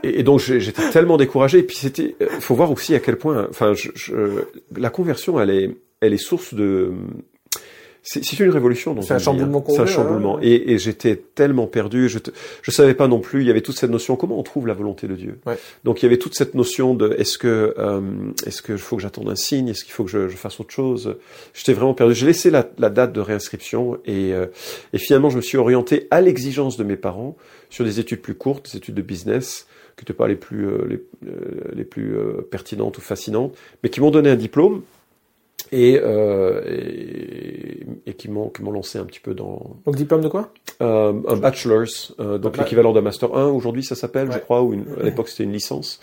S3: et, et donc j'étais tellement découragé. Et puis c'était, euh, faut voir aussi à quel point, enfin, je, je- la conversion, elle est, elle est source de, c'est une révolution.
S2: C'est un chamboulement
S3: hein. C'est un
S2: complet,
S3: chamboulement.
S2: hein.
S3: Et, et j'étais tellement perdu. Je, te- je savais pas non plus. Il y avait toute cette notion. Comment on trouve la volonté de Dieu?
S2: Ouais.
S3: Donc il y avait toute cette notion de est-ce que, euh, est-ce que faut que j'attende un signe? Est-ce qu'il faut que je, je fasse autre chose? J'étais vraiment perdu. J'ai laissé la, la date de réinscription et, euh, et finalement je me suis orienté à l'exigence de mes parents sur des études plus courtes, des études de business qui n'étaient pas les plus euh, les, euh, les plus euh, pertinentes ou fascinantes, mais qui m'ont donné un diplôme et, euh, et, et qui m'ont qui m'ont lancé un petit peu dans
S2: Donc diplôme de quoi?
S3: euh, un bachelor's, euh, donc l'équivalent d'un master 1 aujourd'hui ça s'appelle, je crois, ou une, à l'époque c'était une licence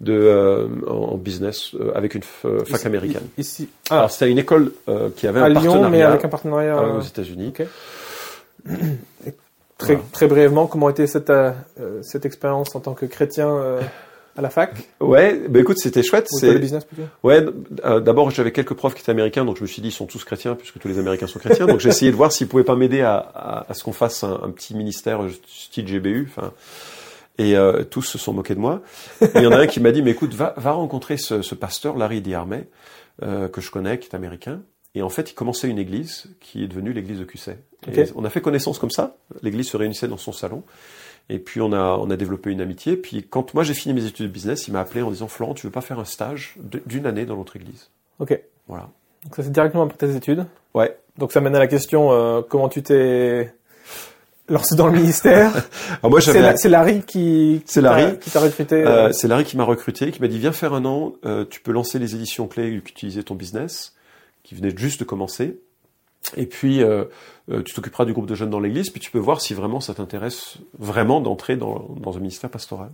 S3: de euh, en en business euh, avec une fac
S2: Ici-
S3: américaine.
S2: Ici. Ah,
S3: Alors c'était une école euh, qui avait
S2: à
S3: un
S2: Lyon,
S3: partenariat
S2: mais avec un partenariat.
S3: aux États-Unis.
S2: ok. Très,
S3: Voilà.
S2: très brièvement, comment était cette, cette expérience en tant que chrétien euh, à la fac
S3: Ouais, bah écoute, c'était chouette.
S2: Ou
S3: C'est
S2: business plutôt
S3: ouais. euh, D'abord, j'avais quelques profs qui étaient américains, donc je me suis dit ils sont tous chrétiens puisque tous les Américains sont chrétiens. donc j'ai essayé de voir s'ils pouvaient pas m'aider à, à, à ce qu'on fasse un, un petit ministère style GBU. Enfin, et euh, tous se sont moqués de moi. Et Il y en a un qui m'a dit mais écoute, va, va rencontrer ce, ce pasteur Larry Diarmay euh, que je connais, qui est américain. Et en fait, il commençait une église qui est devenue l'église de Cusset. Et on a fait connaissance comme ça. L'église se réunissait dans son salon. Et puis on a on a développé une amitié. Puis quand moi j'ai fini mes études de business, il m'a appelé en disant Florent, tu veux pas faire un stage d'une année dans notre église?
S2: Ok.
S3: Voilà.
S2: Donc ça c'est directement après tes études?
S3: Ouais.
S2: Donc ça mène à la question euh, comment tu t'es lancé dans le ministère?
S3: Alors moi
S2: c'est la- c'est Larry qui, qui
S3: C'est
S2: t'a-
S3: Larry.
S2: qui t'a recruté.
S3: Euh,
S2: euh,
S3: c'est Larry qui m'a recruté, qui m'a dit viens faire un an, euh, tu peux lancer les éditions clés qui utilisaient ton business, qui venait juste de commencer. Et puis euh, euh, tu t'occuperas du groupe de jeunes dans l'église, puis tu peux voir si vraiment ça t'intéresse vraiment d'entrer dans, dans un ministère pastoral.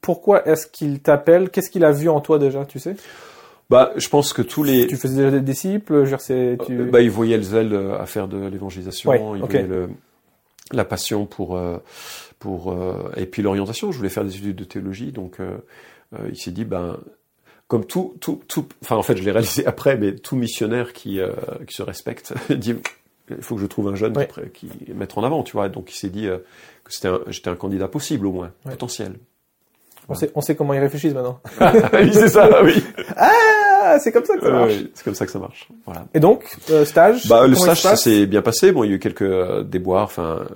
S2: Pourquoi est-ce qu'il t'appelle? Qu'est-ce qu'il a vu en toi déjà, tu sais?
S3: Bah, je pense que tous les
S2: Tu faisais déjà des disciples, je tu...
S3: Euh, bah, il voyait le zèle à faire de l'évangélisation,
S2: Ouais,
S3: il
S2: ok.
S3: voyait le, la passion pour pour et puis l'orientation. Je voulais faire des études de théologie, donc euh, il s'est dit ben comme tout tout tout. Enfin en fait je l'ai réalisé après, mais tout missionnaire qui euh, qui se respecte dit il faut que je trouve un jeune
S2: Ouais.
S3: qui, mettre en avant, tu vois. Donc il s'est dit euh, que c'était un- j'étais un candidat possible au moins
S2: Ouais.
S3: potentiel.
S2: on, sait, on sait comment ils réfléchissent maintenant.
S3: oui c'est ça, oui.
S2: Ah, Ah, c'est comme ça que ça marche.
S3: c'est comme ça que ça marche. Voilà.
S2: Et donc, euh, stage
S3: Bah, le stage, ça s'est bien passé. Bon, il y a eu quelques euh, déboires, enfin,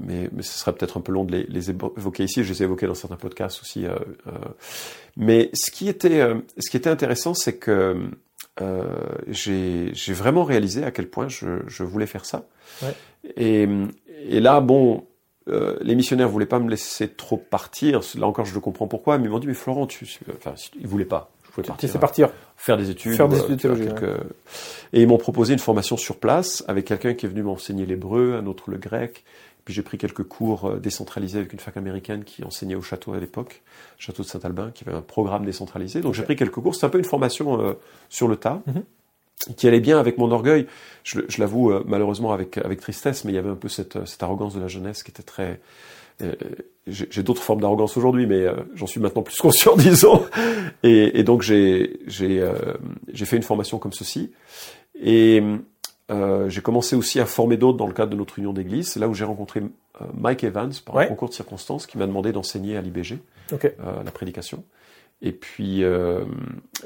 S3: mais, mais ce serait peut-être un peu long de les, les évo- évoquer ici. Je les ai évoqués dans certains podcasts aussi. euh. Mais ce qui était, ce qui était intéressant, c'est que j'ai j'ai vraiment réalisé à quel point je, je voulais faire ça.
S2: Ouais.
S3: Et, et là, bon, euh, les missionnaires voulaient pas me laisser trop partir. Là encore, je le comprends pourquoi. Mais ils m'ont dit, mais Florent, tu, enfin, ils voulaient pas.
S2: Tu
S3: partir.
S2: partir.
S3: faire des études,
S2: Faire des
S3: euh,
S2: études
S3: quelques- Et ils m'ont proposé une formation sur place avec quelqu'un qui est venu m'enseigner l'hébreu, un autre le grec. Puis j'ai pris quelques cours euh, décentralisés avec une fac américaine qui enseignait au château à l'époque, château de Saint-Albin, qui avait un programme décentralisé. Donc j'ai pris quelques cours. C'est un peu une formation euh, sur le tas.
S2: Mhm.
S3: qui allait bien avec mon orgueil. Je, je l'avoue euh, malheureusement avec avec tristesse, mais il y avait un peu cette, euh, cette arrogance de la jeunesse qui était très. Euh, j'ai d'autres formes d'arrogance aujourd'hui, mais euh, j'en suis maintenant plus conscient, disons. Et, et donc j'ai j'ai euh, j'ai fait une formation comme ceci, et euh, j'ai commencé aussi à former d'autres dans le cadre de notre union d'église. C'est là où j'ai rencontré euh, Mike Evans par
S2: Ouais.
S3: un concours de circonstances qui m'a demandé d'enseigner à l'IBG
S2: Ok.
S3: euh, la prédication. Et puis euh,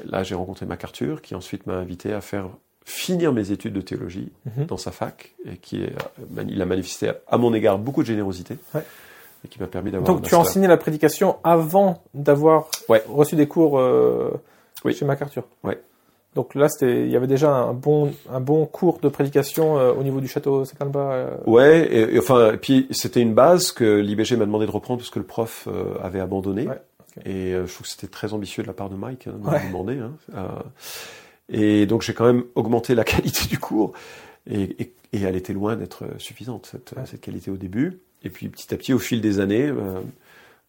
S3: là, j'ai rencontré MacArthur, qui ensuite m'a invité à faire finir mes études de théologie
S2: Mhm.
S3: dans sa fac, et qui est, il a manifesté à mon égard beaucoup de générosité,
S2: Ouais.
S3: Et qui m'a permis d'avoir. un
S2: Donc, tu as enseigné la prédication avant d'avoir
S3: Ouais.
S2: reçu des cours euh,
S3: Oui.
S2: chez MacArthur.
S3: Ouais.
S2: Donc là, c'était, il y avait déjà un bon, un bon cours de prédication euh, au niveau du château Sakalba. euh,
S3: Ouais, et, et enfin, et puis c'était une base que l'IBG m'a demandé de reprendre parce que le prof euh, avait abandonné.
S2: Ouais.
S3: Et je trouve que c'était très ambitieux de la part de Mike hein, de
S2: Ouais.
S3: me demander. Hein. Et donc j'ai quand même augmenté la qualité du cours. Et, et, et elle était loin d'être suffisante, cette,
S2: Ouais.
S3: cette qualité au début. Et puis petit à petit, au fil des années, euh,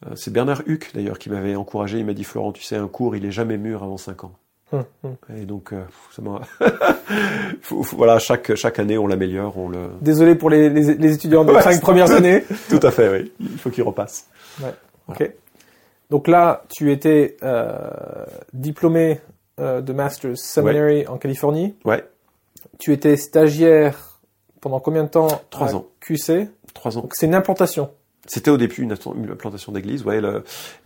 S3: euh, c'est Bernard Huck d'ailleurs qui m'avait encouragé. Il m'a dit Florent, tu sais, un cours, il est jamais mûr avant 5 ans.
S2: hum, hum.
S3: Et donc, euh, ça voilà, chaque, chaque année, on l'améliore, on le.
S2: Désolé pour les, les, les étudiants des
S3: Ouais,
S2: cinq premières années.
S3: Tout à fait, oui. Il faut qu'il repasse.
S2: Ok. Donc là, tu étais euh, diplômé euh, de Masters Seminary en Californie.
S3: Ouais,
S2: Tu étais stagiaire pendant combien de temps
S3: Trois ans.
S2: QC.
S3: trois ans.
S2: Donc c'est une implantation.
S3: C'était au début une, atten- une plantation d'église. Ouais,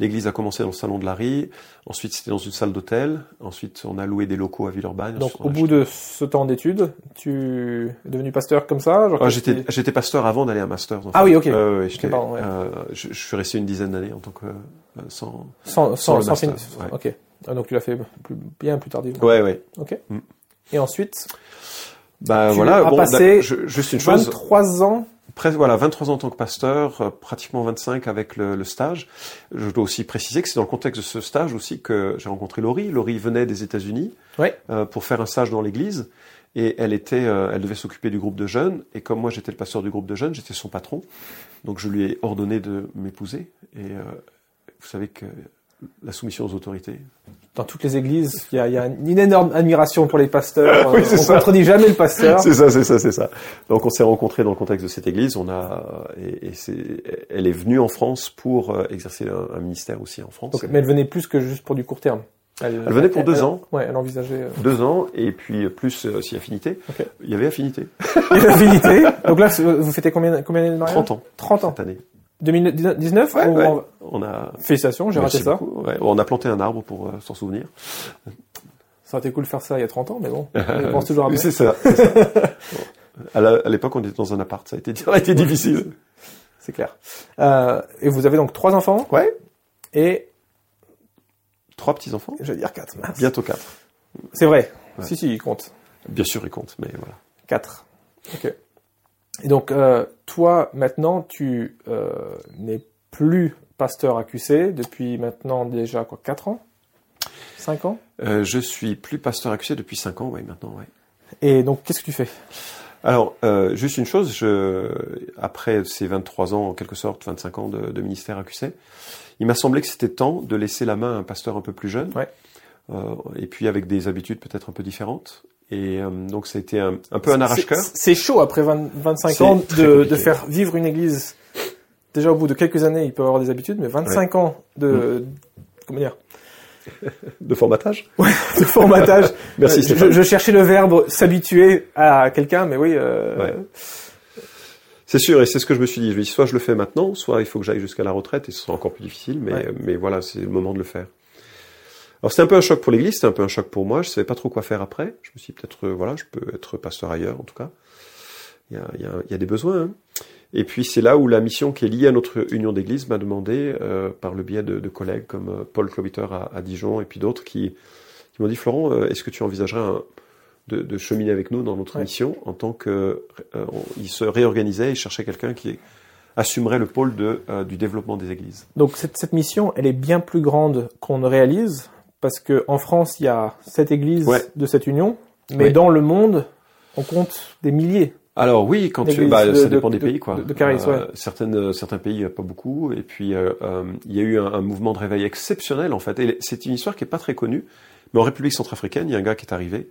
S3: l'église a commencé dans le salon de Larry. Ensuite, c'était dans une salle d'hôtel. Ensuite, on a loué des locaux à Villeurbanne.
S2: Donc au bout
S3: acheté-
S2: de ce temps d'études, tu es devenu pasteur comme ça
S3: Ah, j'étais, pasteur avant d'aller à Masters. en
S2: Ah oui, ok.
S3: Ouais,
S2: pardon, ouais.
S3: euh, je, je suis resté une dizaine d'années en tant que euh, sans.
S2: sans,
S3: sans
S2: sans,
S3: le
S2: sans
S3: master,
S2: fin-
S3: ouais.
S2: Ok. Ah, donc tu l'as fait plus- bien plus tardivement.
S3: Ouais, ouais.
S2: Ok.
S3: Mm.
S2: Et ensuite,
S3: Bah
S2: Tu
S3: voilà. bon,
S2: passé
S3: je- juste une chose.
S2: 23 ans.
S3: Presque, voilà, 23 ans en tant que pasteur, euh, pratiquement 25 avec le, le stage. Je dois aussi préciser que c'est dans le contexte de ce stage aussi que j'ai rencontré Laurie. Laurie venait des États-Unis euh, pour faire un stage dans l'église et elle était, euh, elle devait s'occuper du groupe de jeunes. Et comme moi j'étais le pasteur du groupe de jeunes, j'étais son patron, donc je lui ai ordonné de m'épouser. Et euh, vous savez que la soumission aux autorités.
S2: Dans toutes les églises, il y a, il y a une énorme admiration pour les pasteurs.
S3: Oui,
S2: Euh, on
S3: ça.
S2: contredit jamais le pasteur.
S3: C'est ça, c'est ça, c'est ça. Donc on s'est rencontrés dans le contexte de cette église. On a et, elle est venue en France pour euh, exercer un, un ministère aussi en France.
S2: Mais elle venait plus que juste pour du court terme.
S3: Elle venait pour deux ans.
S2: Ouais, elle envisageait. euh,
S3: Deux ans et puis plus euh, aussi affinité. Il y avait affinité.
S2: Et l'affinité. Donc là, vous fêtez combien, combien d'années de mariage?
S3: 30 ans
S2: 30 ans.
S3: cette année.
S2: 2019
S3: Ouais,
S2: ou
S3: ouais.
S2: en-
S3: On a.
S2: Félicitations, j'ai raté ça.
S3: Ouais, on a planté un arbre pour euh, s'en souvenir.
S2: Ça aurait été cool de faire ça il y a 30 ans, mais bon, je pense toujours à
S3: C'est ça. c'est ça. Bon. À l'époque, on était dans un appart. Ça a été, ça a été difficile.
S2: C'est clair. Euh, et vous avez donc trois enfants
S3: Ouais.
S2: et,
S3: Trois petits enfants.
S2: je vais dire quatre. mince.
S3: Bientôt quatre.
S2: C'est vrai. Si, si, il compte.
S3: Bien sûr, ils comptent, mais voilà.
S2: 4. Ok. Et donc, euh, toi, maintenant, tu euh, n'es plus pasteur à QC depuis maintenant déjà quoi 4 ans? 5 ans?
S3: Euh, je suis plus pasteur accusé depuis cinq ans, ouais, maintenant, ouais.
S2: Et donc, qu'est-ce que tu fais?
S3: Alors, euh, juste une chose, je, après ces 23 ans, en quelque sorte, 25 ans de, de ministère accusé, il m'a semblé que c'était temps de laisser la main à un pasteur un peu plus jeune,
S2: Ouais.
S3: et puis avec des habitudes peut-être un peu différentes. Et euh, donc, ça a été un, un peu un arrache-cœur.
S2: C'est- C'est chaud après 20 25
S3: C'est
S2: ans de, de faire vivre une église. Déjà, au bout de quelques années, il peut avoir des habitudes, mais 25 ans de, comment dire,
S3: De formatage?
S2: De formatage.
S3: Merci,
S2: Euh, je, je cherchais le verbe s'habituer à quelqu'un, mais oui, euh,
S3: Ouais. C'est sûr, et c'est ce que je me suis dit. Je me dis, soit je le fais maintenant, soit il faut que j'aille jusqu'à la retraite, et ce sera encore plus difficile, mais,
S2: Ouais.
S3: mais voilà, c'est le moment de le faire. Alors c'était un peu un choc pour l'Église, c'était un peu un choc pour moi. Je savais pas trop quoi faire après. Je me suis dit, peut-être, euh, voilà, je peux être pasteur ailleurs, en tout cas. Il y a, il y a, il y a des besoins. Hein. Et puis c'est là où la mission qui est liée à notre union d'église m'a demandé, euh, par le biais de, de collègues comme euh, Paul Clobiter à, à, Dijon et puis d'autres, qui, qui m'ont dit Florent, euh, est-ce que tu envisagerais un, de, de, cheminer avec nous dans notre
S2: Ouais.
S3: mission en tant que euh, on- il se réorganisait et cherchait quelqu'un qui assumerait le pôle de, euh, du développement des églises?
S2: Donc cette, cette mission, elle est bien plus grande qu'on ne réalise, parce que en France, il y a sept églises
S3: Ouais.
S2: de cette union, mais dans le monde, on compte des milliers.
S3: Alors oui, quand tu, bah,
S2: de-
S3: ça
S2: de-
S3: dépend des
S2: de-
S3: pays quoi.
S2: de- Caris, ouais.
S3: Certaines, euh, certains pays euh, pas beaucoup, et puis euh, euh, il y a eu un, un mouvement de réveil exceptionnel en fait. Et c'est une histoire qui est pas très connue, mais en République centrafricaine, il y a un gars qui est arrivé,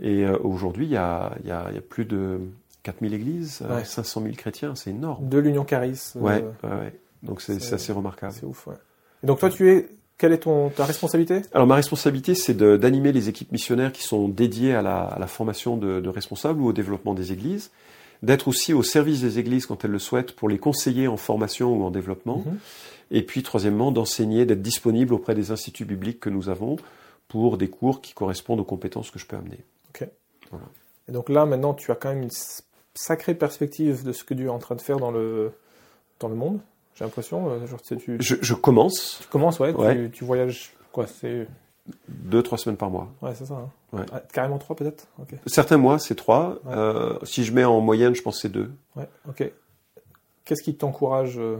S3: et euh, aujourd'hui il y a, il y, a, il y a plus de 4000 églises, euh,
S2: Ouais.
S3: 500 000 chrétiens, c'est énorme.
S2: De l'union Caris. euh,
S3: Ouais, ouais. Donc c'est assez remarquable.
S2: C'est ouf, ouais. Et donc toi, tu es, quelle est ton, ta responsabilité?
S3: Alors ma responsabilité, c'est d'animer les équipes missionnaires qui sont dédiées à la, à la formation de, de responsables ou au développement des églises, d'être aussi au service des églises quand elles le souhaitent pour les conseiller en formation ou en développement,
S2: Mhm.
S3: et puis troisièmement d'enseigner, d'être disponible auprès des instituts bibliques que nous avons pour des cours qui correspondent aux compétences que je peux amener.
S2: Et donc là, maintenant, tu as quand même une sacrée perspective de ce que Dieu est en train de faire dans le, dans le monde. J'ai l'impression. euh, Genre, tu,
S3: Je, je commence
S2: tu commences, ouais,
S3: Ouais.
S2: Tu, tu voyages, quoi, c'est,
S3: deux trois semaines par mois.
S2: ouais, c'est ça. hein.
S3: Ouais.
S2: Ah, carrément trois, peut-être?
S3: Certains mois c'est trois.
S2: Ouais.
S3: Euh, si je mets en moyenne, je pense que c'est deux.
S2: Ouais. Ok. Qu'est-ce qui t'encourage euh,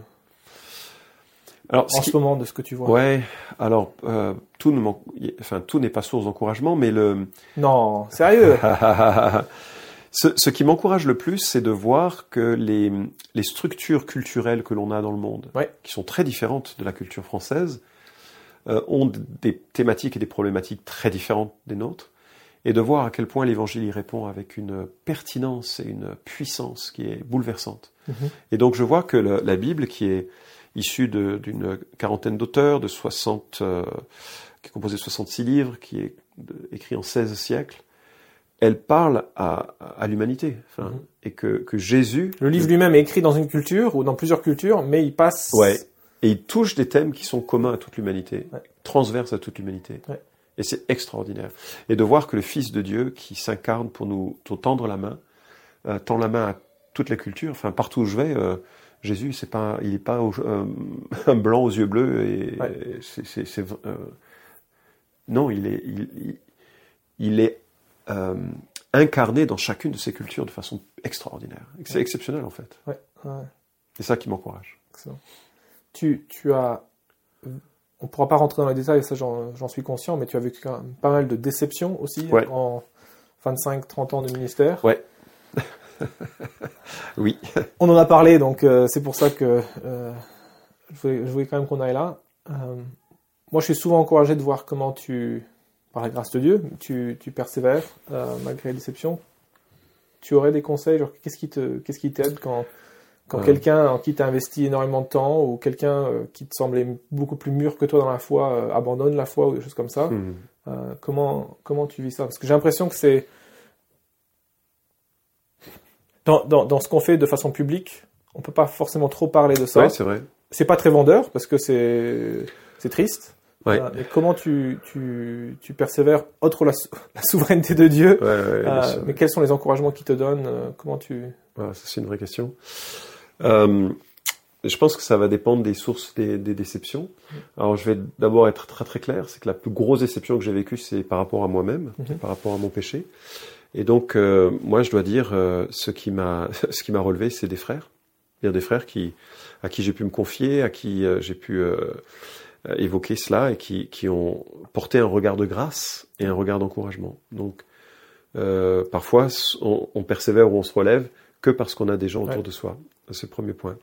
S3: Alors
S2: en
S3: ce qui-
S2: moment de ce que tu vois?
S3: Ouais, alors euh, tout ne manque- enfin tout n'est pas source d'encouragement, mais le
S2: Non, sérieux?
S3: ce, ce qui m'encourage le plus, c'est de voir que les, les structures culturelles que l'on a dans le monde,
S2: Ouais.
S3: qui sont très différentes de la culture française, euh, ont des thématiques et des problématiques très différentes des nôtres, et de voir à quel point l'Évangile y répond avec une pertinence et une puissance qui est bouleversante.
S2: Mhm.
S3: Et donc je vois que le- la Bible, qui est issue d'une quarantaine d'auteurs, de 60, euh, qui est composée de 66 livres, qui est de- écrit en 16 siècles, elle parle à, à l'humanité. Enfin,
S2: Mhm.
S3: Et que, que Jésus...
S2: Le livre lui-même est écrit dans une culture ou dans plusieurs cultures, mais il passe.
S3: Ouais. Et il touche des thèmes qui sont communs à toute l'humanité,
S2: Ouais.
S3: transverses à toute l'humanité.
S2: Ouais.
S3: Et c'est extraordinaire. Et de voir que le Fils de Dieu, qui s'incarne pour nous pour tendre la main, euh, tend la main à toute la culture. Enfin, partout où je vais, euh, Jésus, c'est pas, il n'est pas au- euh, un blanc aux yeux bleus. Et,
S2: Ouais.
S3: c'est, non, il est, il, il- il est euh, incarné dans chacune de ces cultures de façon extraordinaire. C'est
S2: Ouais.
S3: exceptionnel en fait.
S2: Ouais, ouais,
S3: C'est ça qui m'encourage.
S2: Tu, tu as. On pourra pas rentrer dans les détails, ça j'en suis conscient, mais tu as vécu pas mal de déceptions aussi
S3: Ouais.
S2: en 25-30 ans de ministère.
S3: Ouais. oui.
S2: On en a parlé, donc euh, c'est pour ça que euh, je, voulais, je voulais quand même qu'on aille là. Euh, moi, je suis souvent encouragé de voir comment tu, par la grâce de Dieu, tu, tu persévères euh, malgré les déceptions. Tu aurais des conseils, genre qu'est-ce qui te, qu'est-ce qui t'aide quand, quand
S3: Ouais.
S2: quelqu'un en qui tu as investi énormément de temps ou quelqu'un euh, qui te semblait beaucoup plus mûr que toi dans la foi euh, abandonne la foi ou des choses comme ça?
S3: Hmm.
S2: Euh, comment, comment tu vis ça? Parce que j'ai l'impression que c'est. Dans, dans, dans ce qu'on fait de façon publique, on peut pas forcément trop parler de ça.
S3: Ouais, c'est vrai.
S2: c'est pas très vendeur parce que c'est c'est triste.
S3: Ouais.
S2: Mais comment tu, tu, tu persévères outre la, sou- la souveraineté de Dieu
S3: Ouais, ouais,
S2: euh,
S3: sûr.
S2: Mais quels sont les encouragements qu'il te donne euh, Comment tu
S3: Voilà, ça c'est une vraie question. Euh, je pense que ça va dépendre des sources des, des déceptions. Alors je vais d'abord être très très clair, c'est que la plus grosse déception que j'ai vécue, c'est par rapport à moi-même,
S2: Mhm.
S3: par rapport à mon péché. Et donc euh, moi je dois dire, ce qui m'a ce qui m'a relevé, c'est des frères, c'est-à-dire des frères qui à qui j'ai pu me confier, à qui j'ai pu euh, évoquer cela et qui qui ont porté un regard de grâce et un regard d'encouragement. Donc euh, parfois on, on persévère ou on se relève que parce qu'on a des gens autour
S2: Ouais.
S3: de soi. C'est le premier point.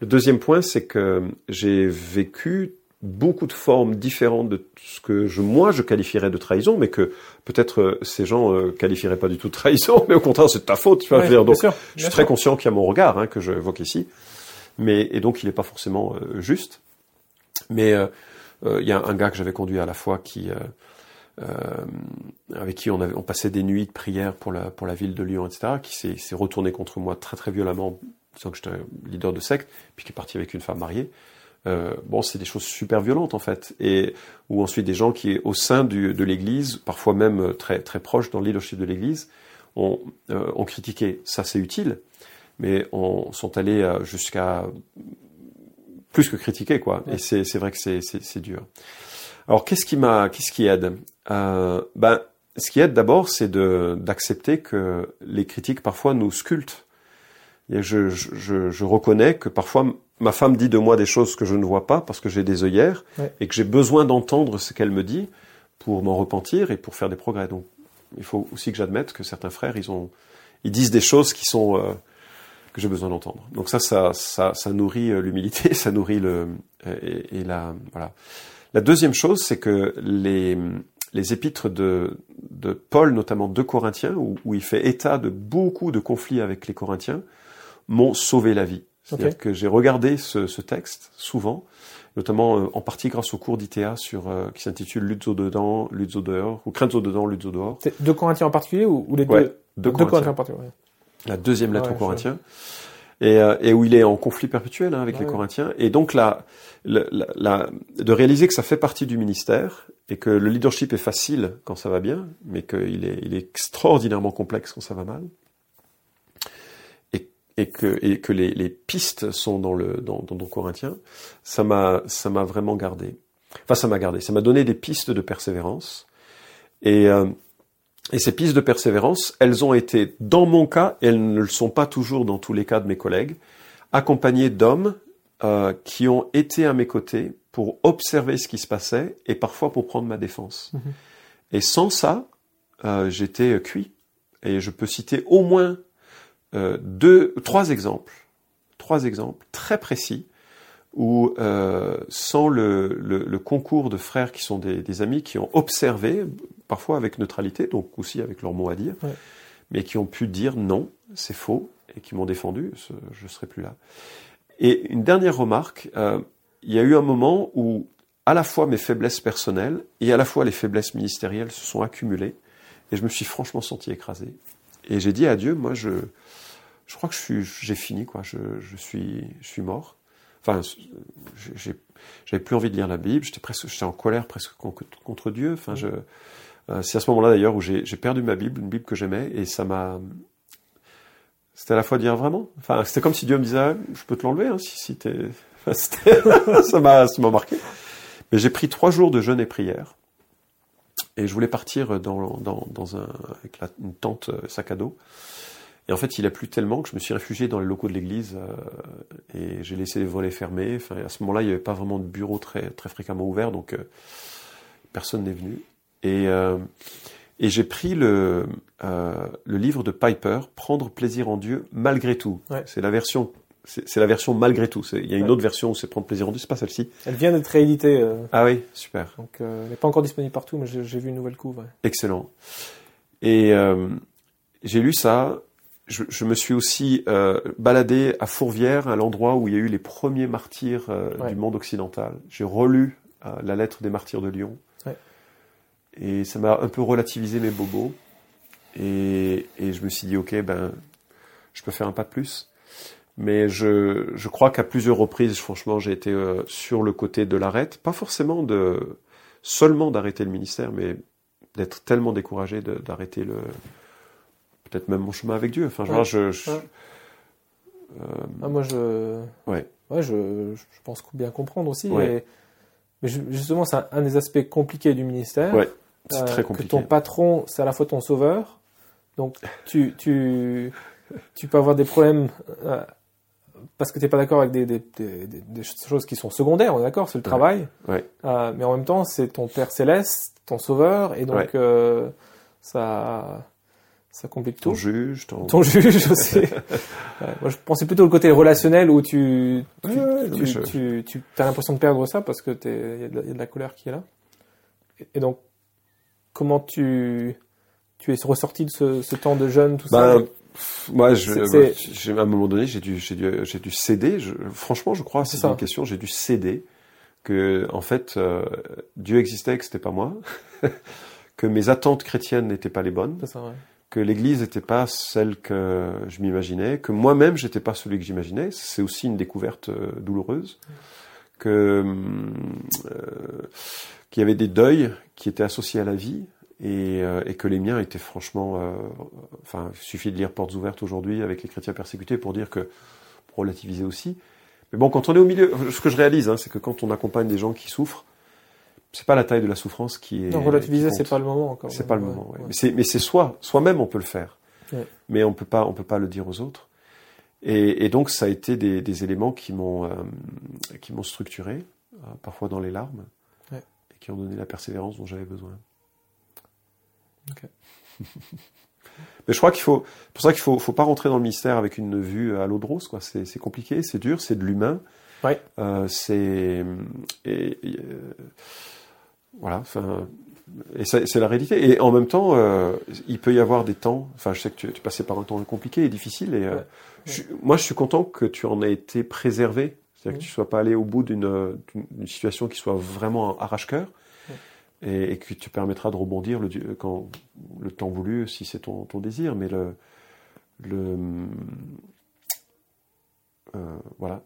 S3: Le deuxième point, c'est que j'ai vécu beaucoup de formes différentes de ce que je, moi je qualifierais de trahison, mais que peut-être euh, ces gens euh, qualifieraient pas du tout de trahison, mais au contraire c'est de ta faute. Tu vois,
S2: Ouais,
S3: je veux dire. donc,
S2: sûr,
S3: je suis très conscient qu'il y a mon regard hein, que je évoque ici, mais et donc il n'est pas forcément euh, juste. Mais euh, euh, il y a un gars que j'avais conduit à la fois qui, euh, euh, avec qui on, avait, on passait des nuits de prière pour la pour la ville de Lyon, etc., qui s'est retourné contre moi très très violemment, disant que j'étais leader de secte, puis qui est parti avec une femme mariée. euh, bon, c'est des choses super violentes en fait, et ou ensuite des gens qui, au sein du, de l'Église, parfois même très très proches dans le leadership de l'Église, ont, euh, ont critiqué. Ça, c'est utile, mais on sont allés jusqu'à plus que critiquer quoi. Et c'est c'est vrai que c'est c'est dur. Alors qu'est-ce qui m'a qu'est-ce qui aide? Euh, Ben ce qui aide d'abord, c'est de d'accepter que les critiques parfois nous sculptent. Et je, je, je, reconnais que parfois ma femme dit de moi des choses que je ne vois pas parce que j'ai des œillères et que j'ai besoin d'entendre ce qu'elle me dit pour m'en repentir et pour faire des progrès. Donc il faut aussi que j'admette que certains frères, ils ont, ils disent des choses qui sont euh, que j'ai besoin d'entendre. Donc ça, ça, ça, ça nourrit euh, l'humilité, ça nourrit le et, et, la voilà. La deuxième chose, c'est que les les épîtres de, de Paul, notamment de Corinthiens, où, où, il fait état de beaucoup de conflits avec les Corinthiens, m'ont sauvé la vie. C'est-à-dire okay. que j'ai regardé ce, ce, texte souvent, notamment euh, en partie grâce au cours d'ITA sur euh, qui s'intitule au dedans, au dehors, ou au dedans, au dehors.
S2: De Corinthiens en particulier ou, ou les
S3: ouais,
S2: deux?
S3: de Corinthiens.
S2: Corinthiens en particulier. Ouais.
S3: La deuxième lettre ouais, aux Corinthiens. Et, euh, et, où il est en conflit perpétuel hein, avec ouais, les Corinthiens. Et donc là, la, la, la, de réaliser que ça fait partie du ministère et que le leadership est facile quand ça va bien, mais qu'il est, il est extraordinairement complexe quand ça va mal et que, et que les, les, pistes sont dans le dans, dans, dans Corinthien, ça m'a ça m'a vraiment gardé. Enfin, ça m'a gardé. Ça m'a donné des pistes de persévérance. Et, euh, et ces pistes de persévérance, elles ont été, dans mon cas, et elles ne le sont pas toujours dans tous les cas de mes collègues, accompagnées d'hommes euh, qui ont été à mes côtés pour observer ce qui se passait et parfois pour prendre ma défense. -hmm. Et sans ça, euh, j'étais cuit. Et je peux citer au moins euh, deux, trois exemples, trois exemples très précis où, euh, sans le, le, le, concours de frères qui sont des, des, amis, qui ont observé, parfois avec neutralité, donc aussi avec leur mot à dire, ouais. mais qui ont pu dire non, c'est faux, et qui m'ont défendu, je ne serai plus là. Et une dernière remarque, euh, il y a eu un moment où à la fois mes faiblesses personnelles et à la fois les faiblesses ministérielles se sont accumulées, et je me suis franchement senti écrasé. Et j'ai dit à Dieu, moi, je, je crois que j'ai fini, quoi. Je, je suis, je suis mort. Enfin, j'avais plus envie de lire la Bible. J'étais presque, j'étais en colère presque contre Dieu. Enfin, je, euh, c'est à ce moment-là d'ailleurs où j'ai, j'ai perdu ma Bible, une Bible que j'aimais, et ça m'a, c'était à la fois dire vraiment. Enfin, c'était comme si Dieu me disait, ah, je peux te l'enlever, hein, si, si t'es, enfin, ça m'a, ça m'a marqué. Mais j'ai pris trois jours de jeûne et prière. Et je voulais partir dans, dans, dans un, avec la, une tente sac à dos. Et en fait, il a plu tellement que je me suis réfugié dans les locaux de l'église euh, et j'ai laissé les volets fermés. Enfin, à ce moment-là, il n'y avait pas vraiment de bureau très, très fréquemment ouvert, donc euh, personne n'est venu. Et, euh, et j'ai pris le, le livre de Piper, Prendre plaisir en Dieu malgré tout.
S2: Ouais.
S3: C'est la version c'est la version malgré tout. Il y a une ouais. autre version où c'est prendre plaisir en Dieu, c'est pas celle-ci.
S2: Elle vient d'être rééditée.
S3: Ah oui, super.
S2: Donc elle n'est pas encore disponible partout, mais j'ai vu une nouvelle couve. Ouais.
S3: Excellent. Et j'ai lu ça. Je, je, me suis aussi euh, baladé à Fourvière, à l'endroit où il y a eu les premiers martyrs ouais. du monde occidental. J'ai relu la lettre des martyrs de Lyon. Et ça m'a un peu relativisé mes bobos. Et, et je me suis dit, ok, ben, je peux faire un pas de plus. Mais je, je crois qu'à plusieurs reprises, franchement, j'ai été euh, sur le côté de l'arrêt, pas forcément de seulement d'arrêter le ministère, mais d'être tellement découragé d'arrêter le peut-être même mon chemin avec Dieu. Enfin,
S2: ouais.
S3: je, je,
S2: ouais. euh, ah, moi, je,
S3: ouais,
S2: ouais, je, je pense bien comprendre aussi. Et, mais justement, c'est un, un, des aspects compliqués du ministère.
S3: Ouais, c'est euh, très compliqué.
S2: Que ton patron, c'est à la fois ton sauveur, donc tu, tu, tu peux avoir des problèmes euh, parce que tu n'es pas d'accord avec des, des, des, des, choses qui sont secondaires, on est d'accord, c'est le travail.
S3: Ouais.
S2: Mais en même temps, c'est ton Père céleste, ton sauveur, et donc ça, ça complique
S3: ton
S2: tout.
S3: Juge, ton...
S2: ton juge aussi. ouais, moi, je pensais plutôt le côté relationnel où tu, tu,
S3: ouais,
S2: tu,
S3: je...
S2: tu, tu as l'impression de perdre ça parce que il y, y, a de la colère qui est là. Et, et donc, comment tu, tu es ressorti de ce, ce temps de jeûne, tout
S3: bah,
S2: ça
S3: moi, je, j'ai, à un moment donné, j'ai dû, j'ai dû, j'ai dû céder. Je, franchement, je crois, c'est, c'est une question, j'ai dû céder que, en fait, euh, Dieu existait, que c'était pas moi, que mes attentes chrétiennes n'étaient pas les bonnes,
S2: ça, ouais.
S3: Que l'Église n'était pas celle que je m'imaginais, que moi-même, j'étais pas celui que j'imaginais. C'est aussi une découverte euh, douloureuse. que euh, qu'il y avait des deuils qui étaient associés à la vie et, euh, et que les miens étaient franchement, euh, enfin, il suffit de lire Portes ouvertes aujourd'hui avec les chrétiens persécutés pour dire que pour relativiser aussi. Mais bon, quand on est au milieu, ce que je réalise, hein, c'est que quand on accompagne des gens qui souffrent, c'est pas la taille de la souffrance qui est.
S2: Non, relativiser, c'est pas le moment encore.
S3: C'est pas le moment. ouais. Mais c'est, mais c'est soi, soi-même on peut le faire,
S2: Ouais.
S3: mais on peut pas, on peut pas le dire aux autres. Et, et donc ça a été des, des éléments qui m'ont, euh, qui m'ont structuré, euh, parfois dans les larmes,
S2: Ouais.
S3: et qui ont donné la persévérance dont j'avais besoin.
S2: Ok.
S3: mais je crois qu'il faut, c'est pour ça qu'il faut, faut pas rentrer dans le ministère avec une vue à l'eau de rose, quoi. C'est, c'est compliqué, c'est dur, c'est de l'humain.
S2: Ouais.
S3: Euh, c'est euh, voilà. Enfin, et c'est la réalité. Et en même temps, euh, il peut y avoir des temps. Enfin, je sais que tu, tu passais par un temps compliqué et difficile. Et euh,
S2: Ouais.
S3: je- moi, je suis content que tu en aies été préservé. C'est-à-dire que tu sois pas allé au bout d'une situation qui soit vraiment arrache-cœur. Et, et que tu permettras de rebondir le, quand le temps voulu, si c'est ton, ton désir. Mais le, le euh, voilà.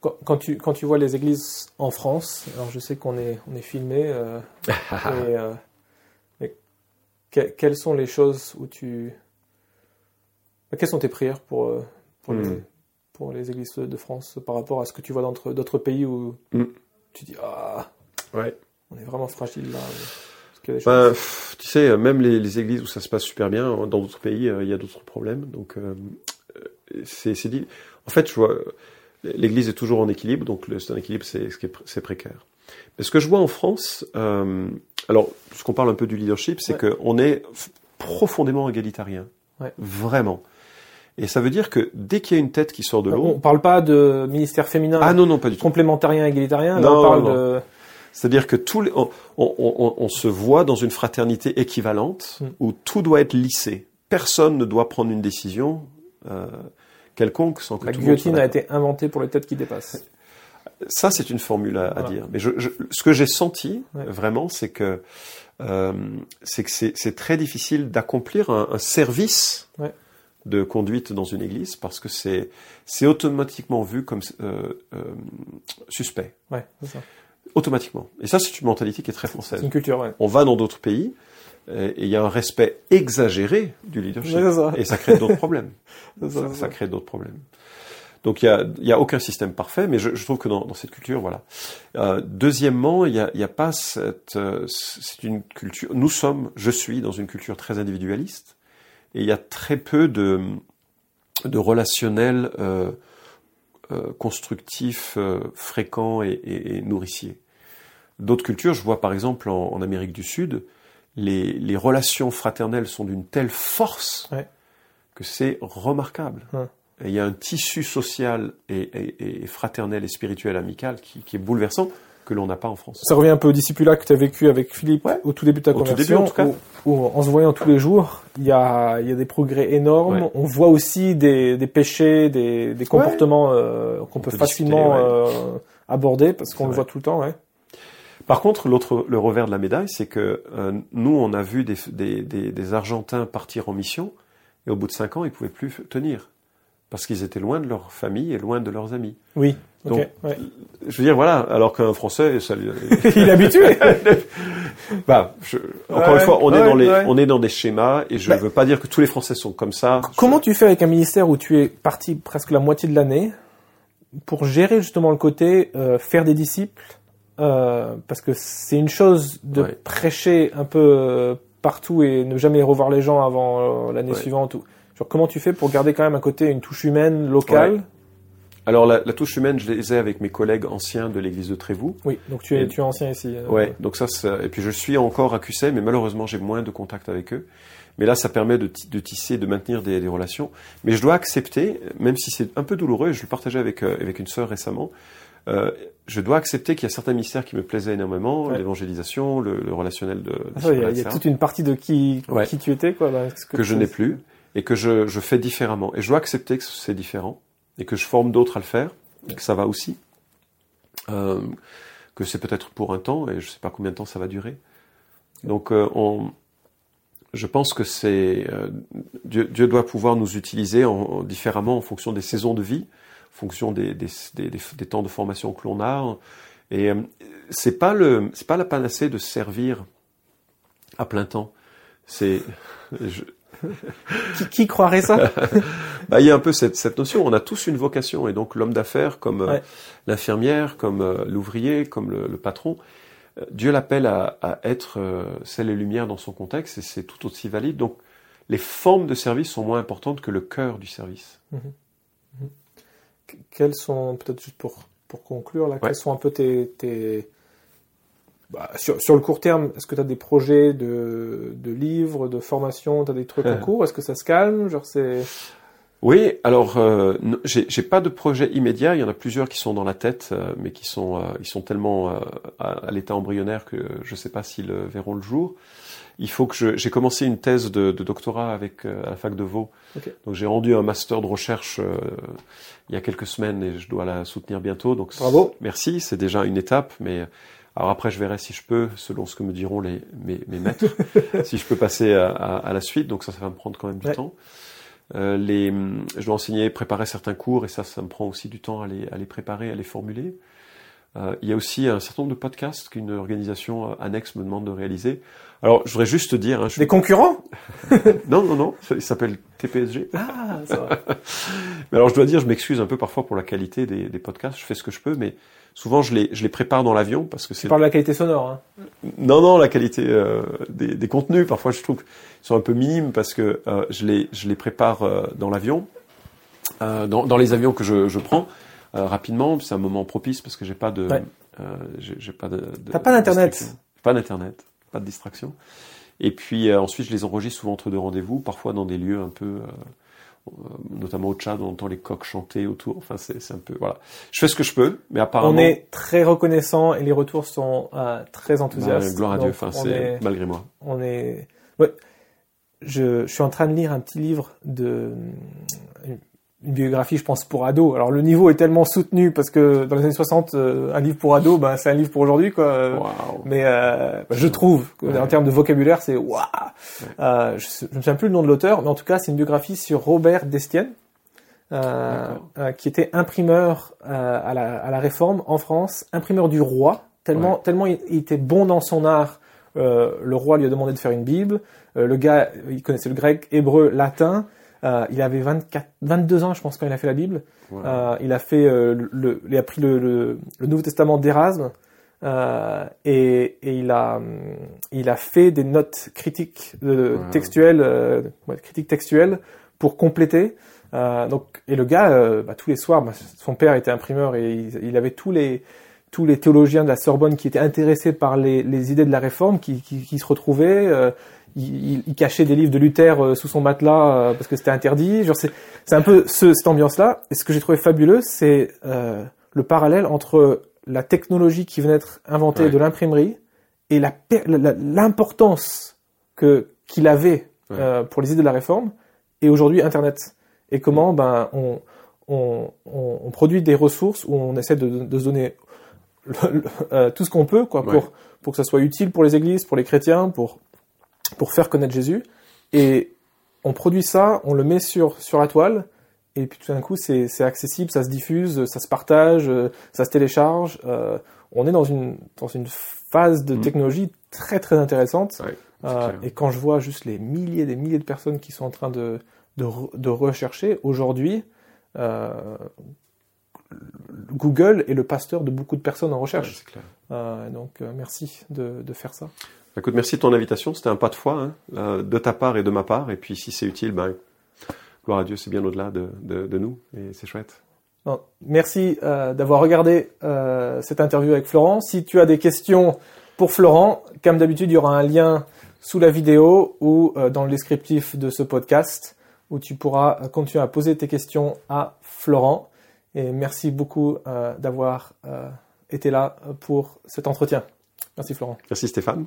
S2: Quand, tu, quand tu vois les églises en France, alors je sais qu'on est, on est filmé, euh, et, euh, mais que- quelles sont les choses où tu. Quelles sont tes prières pour, euh, les,
S3: Hmm.
S2: pour les églises de France par rapport à ce que tu vois dans d'autres- pays où
S3: Hmm.
S2: tu dis Ah,
S3: Ouais.
S2: on est vraiment fragile là y a des
S3: pff, tu sais, euh, même les, les églises où ça se passe super bien, euh, dans d'autres pays, euh, il y a d'autres problèmes. Donc, euh, euh, c'est c'est dit. En fait, je vois, euh, l'église est toujours en équilibre, donc le- c'est un équilibre, c'est précaire. Mais ce que je vois en France, euh, alors, puisqu'on parle un peu du leadership, c'est
S2: Ouais.
S3: qu'on est profondément égalitarien.
S2: Ouais.
S3: Vraiment. Et ça veut dire que dès qu'il y a une tête qui sort de
S2: on
S3: l'eau,
S2: parle pas de ministère féminin
S3: ah non, non, pas du tout.
S2: complémentarien égalitarien,
S3: Non,
S2: on parle
S3: non.
S2: de.
S3: C'est-à-dire que on, on- on- on se voit dans une fraternité équivalente
S2: Mm.
S3: où tout doit être lissé. Personne ne doit prendre une décision euh, quelconque sans que
S2: La
S3: tout le monde
S2: guillotine a été inventée pour les têtes qui dépassent.
S3: Ça, c'est une formule à, dire. Mais je, je- ce que j'ai senti
S2: Ouais.
S3: vraiment, c'est que euh, c'est que c'est c'est très difficile d'accomplir un, un service
S2: Ouais.
S3: de conduite dans une église parce que c'est c'est automatiquement vu comme euh, euh, suspect,
S2: Ouais, ça.
S3: automatiquement. Et ça, c'est une mentalité qui est très française.
S2: C'est une culture, ouais.
S3: on va dans d'autres pays et il y a un respect exagéré du leadership
S2: ça.
S3: et ça crée d'autres problèmes.
S2: Ça,
S3: crée d'autres problèmes. Donc il y a, y a aucun système parfait, mais je, je trouve que dans, dans cette culture, voilà. Euh, deuxièmement, il y a, y a pas cette, euh, c'est une culture. Nous sommes, je suis dans une culture très individualiste et il y a très peu de de relationnel euh, euh, constructif, euh, fréquent et, et, et nourricier. D'autres cultures, je vois par exemple en, en Amérique du Sud, les, les relations fraternelles sont d'une telle force
S2: Ouais.
S3: que c'est remarquable.
S2: Ouais.
S3: Et il y a un tissu social et, et- et fraternel et spirituel amical qui, qui est bouleversant que l'on n'a pas en France.
S2: Ça revient un peu au discipulat que tu as vécu avec Philippe au tout début de ta
S3: Au tout
S2: conversion,
S3: début, en tout cas.
S2: Où, où, en se voyant tous les jours, il y a, y a des progrès énormes.
S3: Ouais.
S2: On voit aussi des, des péchés, des, des comportements euh, qu'on peut,
S3: peut
S2: facilement
S3: discuter,
S2: euh, aborder parce qu'on le voit tout le temps. Ouais.
S3: Par contre, l'autre, le revers de la médaille, c'est que euh, nous, on a vu des, des, des, des Argentins partir en mission, et au bout de cinq ans, ils pouvaient plus tenir parce qu'ils étaient loin de leur famille et loin de leurs amis.
S2: Oui.
S3: Donc,
S2: ouais.
S3: Je veux dire, voilà, alors qu'un Français, ça lui...
S2: il est habitué.
S3: bah, je- encore
S2: Ouais,
S3: une fois, on
S2: ouais,
S3: est dans les,
S2: ouais.
S3: on est dans des schémas, et je ne
S2: Bah.
S3: veux pas dire que tous les Français sont comme ça.
S2: Comment tu fais avec un ministère où tu es parti presque la moitié de l'année pour gérer justement le côté euh, faire des disciples euh, Parce que c'est une chose de
S3: Ouais.
S2: prêcher un peu euh, partout et ne jamais revoir les gens avant euh, l'année
S3: Ouais.
S2: suivante. Ou... Genre, comment tu fais pour garder quand même un côté, une touche humaine, locale?
S3: Ouais. Alors la, la touche humaine, je les ai avec mes collègues anciens de l'église de Trévoux.
S2: Oui, donc tu es,
S3: Et-
S2: tu es ancien ici. euh,
S3: Ouais, donc ça, ça- et puis je suis encore à QC, mais malheureusement j'ai moins de contact avec eux. Mais là, ça permet de, de tisser, de maintenir des, des relations. Mais je dois accepter, même si c'est un peu douloureux, et je le partageais avec euh, avec une sœur récemment, euh, je dois accepter qu'il y a certains ministères qui me plaisaient énormément,
S2: Ouais.
S3: l'évangélisation, le, le relationnel de,
S2: Ah, Il y, a- y a toute une partie de qui,
S3: Ouais.
S2: qui tu étais, quoi. dans ce
S3: que je n'ai plus et que je, je fais différemment. Et je dois accepter que c'est différent et que je forme d'autres à le faire et que ça va aussi. Euh, que c'est peut-être pour un temps et je sais pas combien de temps ça va durer. Donc euh, on, je pense que c'est euh, Dieu, Dieu doit pouvoir nous utiliser en, en- différemment en fonction des saisons de vie, fonction des, des, des, des temps de formation que l'on a. Et euh, c'est pas le, c'est pas la panacée de servir à plein temps. C'est, je...
S2: qui, qui, croirait ça?
S3: Bah, il y a un peu cette, cette, notion. On a tous une vocation, et donc l'homme d'affaires, comme euh, l'infirmière, comme euh, l'ouvrier, comme le, le patron, euh, Dieu l'appelle à, à, être celle et lumière dans son contexte, et c'est tout aussi valide. Donc, les formes de service sont moins importantes que le cœur du service. Mmh.
S2: Mmh. Quelles sont, peut-être juste pour, pour conclure, là, ouais. quels sont un peu tes, tes bah, sur, sur, le court terme, est-ce que tu as des projets de, de livres, de formation, tu as des trucs en cours? Est-ce que ça se calme? Genre c'est
S3: oui, alors euh, j'ai pas de projet immédiat. Il y en a plusieurs qui sont dans la tête, euh, mais qui sont euh, ils sont tellement euh, à, à l'état embryonnaire que je ne sais pas s'ils verront le jour. Il faut que j'ai commencé une thèse de, de doctorat avec à la fac de Vaud. Okay. Donc j'ai rendu un master de recherche il y a quelques semaines et je dois la soutenir bientôt. Donc
S2: bravo.
S3: Merci, c'est déjà une étape, mais alors après, je verrai si je peux, selon ce que me diront les, mes, mes maîtres, si je peux passer à, à, à, la suite. Donc ça, ça va me prendre quand même du ouais. temps. Euh, les, je dois enseigner, préparer certains cours, et ça, ça me prend aussi du temps à les, à les préparer, à les formuler. Euh, il y a aussi un certain nombre de podcasts qu'une organisation annexe me demande de réaliser. Alors, je voudrais juste te dire... Hein, je...
S2: Des concurrents
S3: Non, non, non, il s'appelle TPSG.
S2: Ah, ça va.
S3: mais alors, je dois dire, je m'excuse un peu parfois pour la qualité des, des, podcasts, je fais ce que je peux, mais souvent, je les, je les prépare dans l'avion parce que c'est...
S2: Tu parles de la qualité sonore, hein
S3: Non, non, la qualité euh, des, des, contenus, parfois, je trouve qu'ils sont un peu minimes parce que euh, je, les, je les prépare euh, dans l'avion, euh, dans, dans, les avions que je, je prends, rapidement, c'est un moment propice parce que j'ai pas de...
S2: Ouais.
S3: j'ai pas de... de
S2: T'as pas d'internet
S3: Pas d'internet pas de distraction. Et puis euh, ensuite, je les enregistre souvent entre deux rendez-vous, parfois dans des lieux un peu, euh, notamment au Tchad, on entend les coqs chanter autour. Enfin, c'est un peu voilà. Je fais ce que je peux, mais apparemment.
S2: On est très reconnaissant et les retours sont euh, très enthousiastes.
S3: Bah, gloire à Dieu. Enfin, c'est malgré moi.
S2: On est. Ouais. Je, je, suis en train de lire un petit livre de une biographie, je pense, pour ados. Alors le niveau est tellement soutenu parce que dans les années 60, euh, un livre pour ados, ben c'est un livre pour aujourd'hui, quoi.
S3: Wow.
S2: Mais euh, ben, je trouve que, ouais. en termes de vocabulaire, c'est waouh. Ouais. Euh, je, je me souviens plus le nom de l'auteur, mais en tout cas, c'est une biographie sur Robert Destienne, euh, euh, qui était imprimeur à la, à, la, Réforme en France, imprimeur du roi. Tellement, ouais. tellement il, il, était bon dans son art. le roi lui a demandé de faire une Bible. le gars, il connaissait le grec, hébreu, latin. Euh, il avait 24, 22 ans, je pense, quand il a fait la Bible. Ouais. Euh, il a fait euh, le, il a pris le, le, le Nouveau Testament d'Erasme euh, et, et, il a, il a fait des notes critiques de, ouais. textuelles, euh, critiques textuelles pour compléter. donc, et le gars, bah, tous les soirs, bah, son père était imprimeur et il, il, avait tous les tous les théologiens de la Sorbonne qui étaient intéressés par les, les idées de la réforme, qui, qui, qui se retrouvaient il, il, cachait des livres de Luther euh, sous son matelas euh, parce que c'était interdit. Genre c'est c'est un peu ce, cette ambiance-là. Et ce que j'ai trouvé fabuleux, c'est euh, le parallèle entre la technologie qui venait d'être inventée ouais. de l'imprimerie et la l'importance que qu'il avait ouais. euh, pour les idées de la réforme et aujourd'hui Internet. Et comment ben on on, on, on produit des ressources où on essaie de, de se donner le, le, euh, tout ce qu'on peut quoi pour pour que ça soit utile pour les églises, pour les chrétiens, pour pour faire connaître Jésus. Et on produit ça, on le met sur, sur la toile, et puis tout d'un coup, c'est accessible, ça se diffuse, ça se partage, ça se télécharge. Euh, on est dans une, dans une phase de mmh. technologie très très intéressante.
S3: Ouais,
S2: euh, et quand je vois juste les milliers et des milliers de personnes qui sont en train de, de, de rechercher, aujourd'hui, euh, Google est le pasteur de beaucoup de personnes en recherche.
S3: Ouais,
S2: donc euh, merci de, de faire ça.
S3: Écoute, merci de ton invitation. C'était un pas de foi, hein, de ta part et de ma part. Et puis, si c'est utile, ben, gloire à Dieu, c'est bien au-delà de, de, de, nous. Et c'est chouette.
S2: Bon, merci euh, d'avoir regardé euh, cette interview avec Florent. Si tu as des questions pour Florent, comme d'habitude, il y aura un lien sous la vidéo ou euh, dans le descriptif de ce podcast où tu pourras euh, continuer à poser tes questions à Florent. Et merci beaucoup euh, d'avoir euh, été là pour cet entretien. Merci Florent.
S3: Merci Stéphane.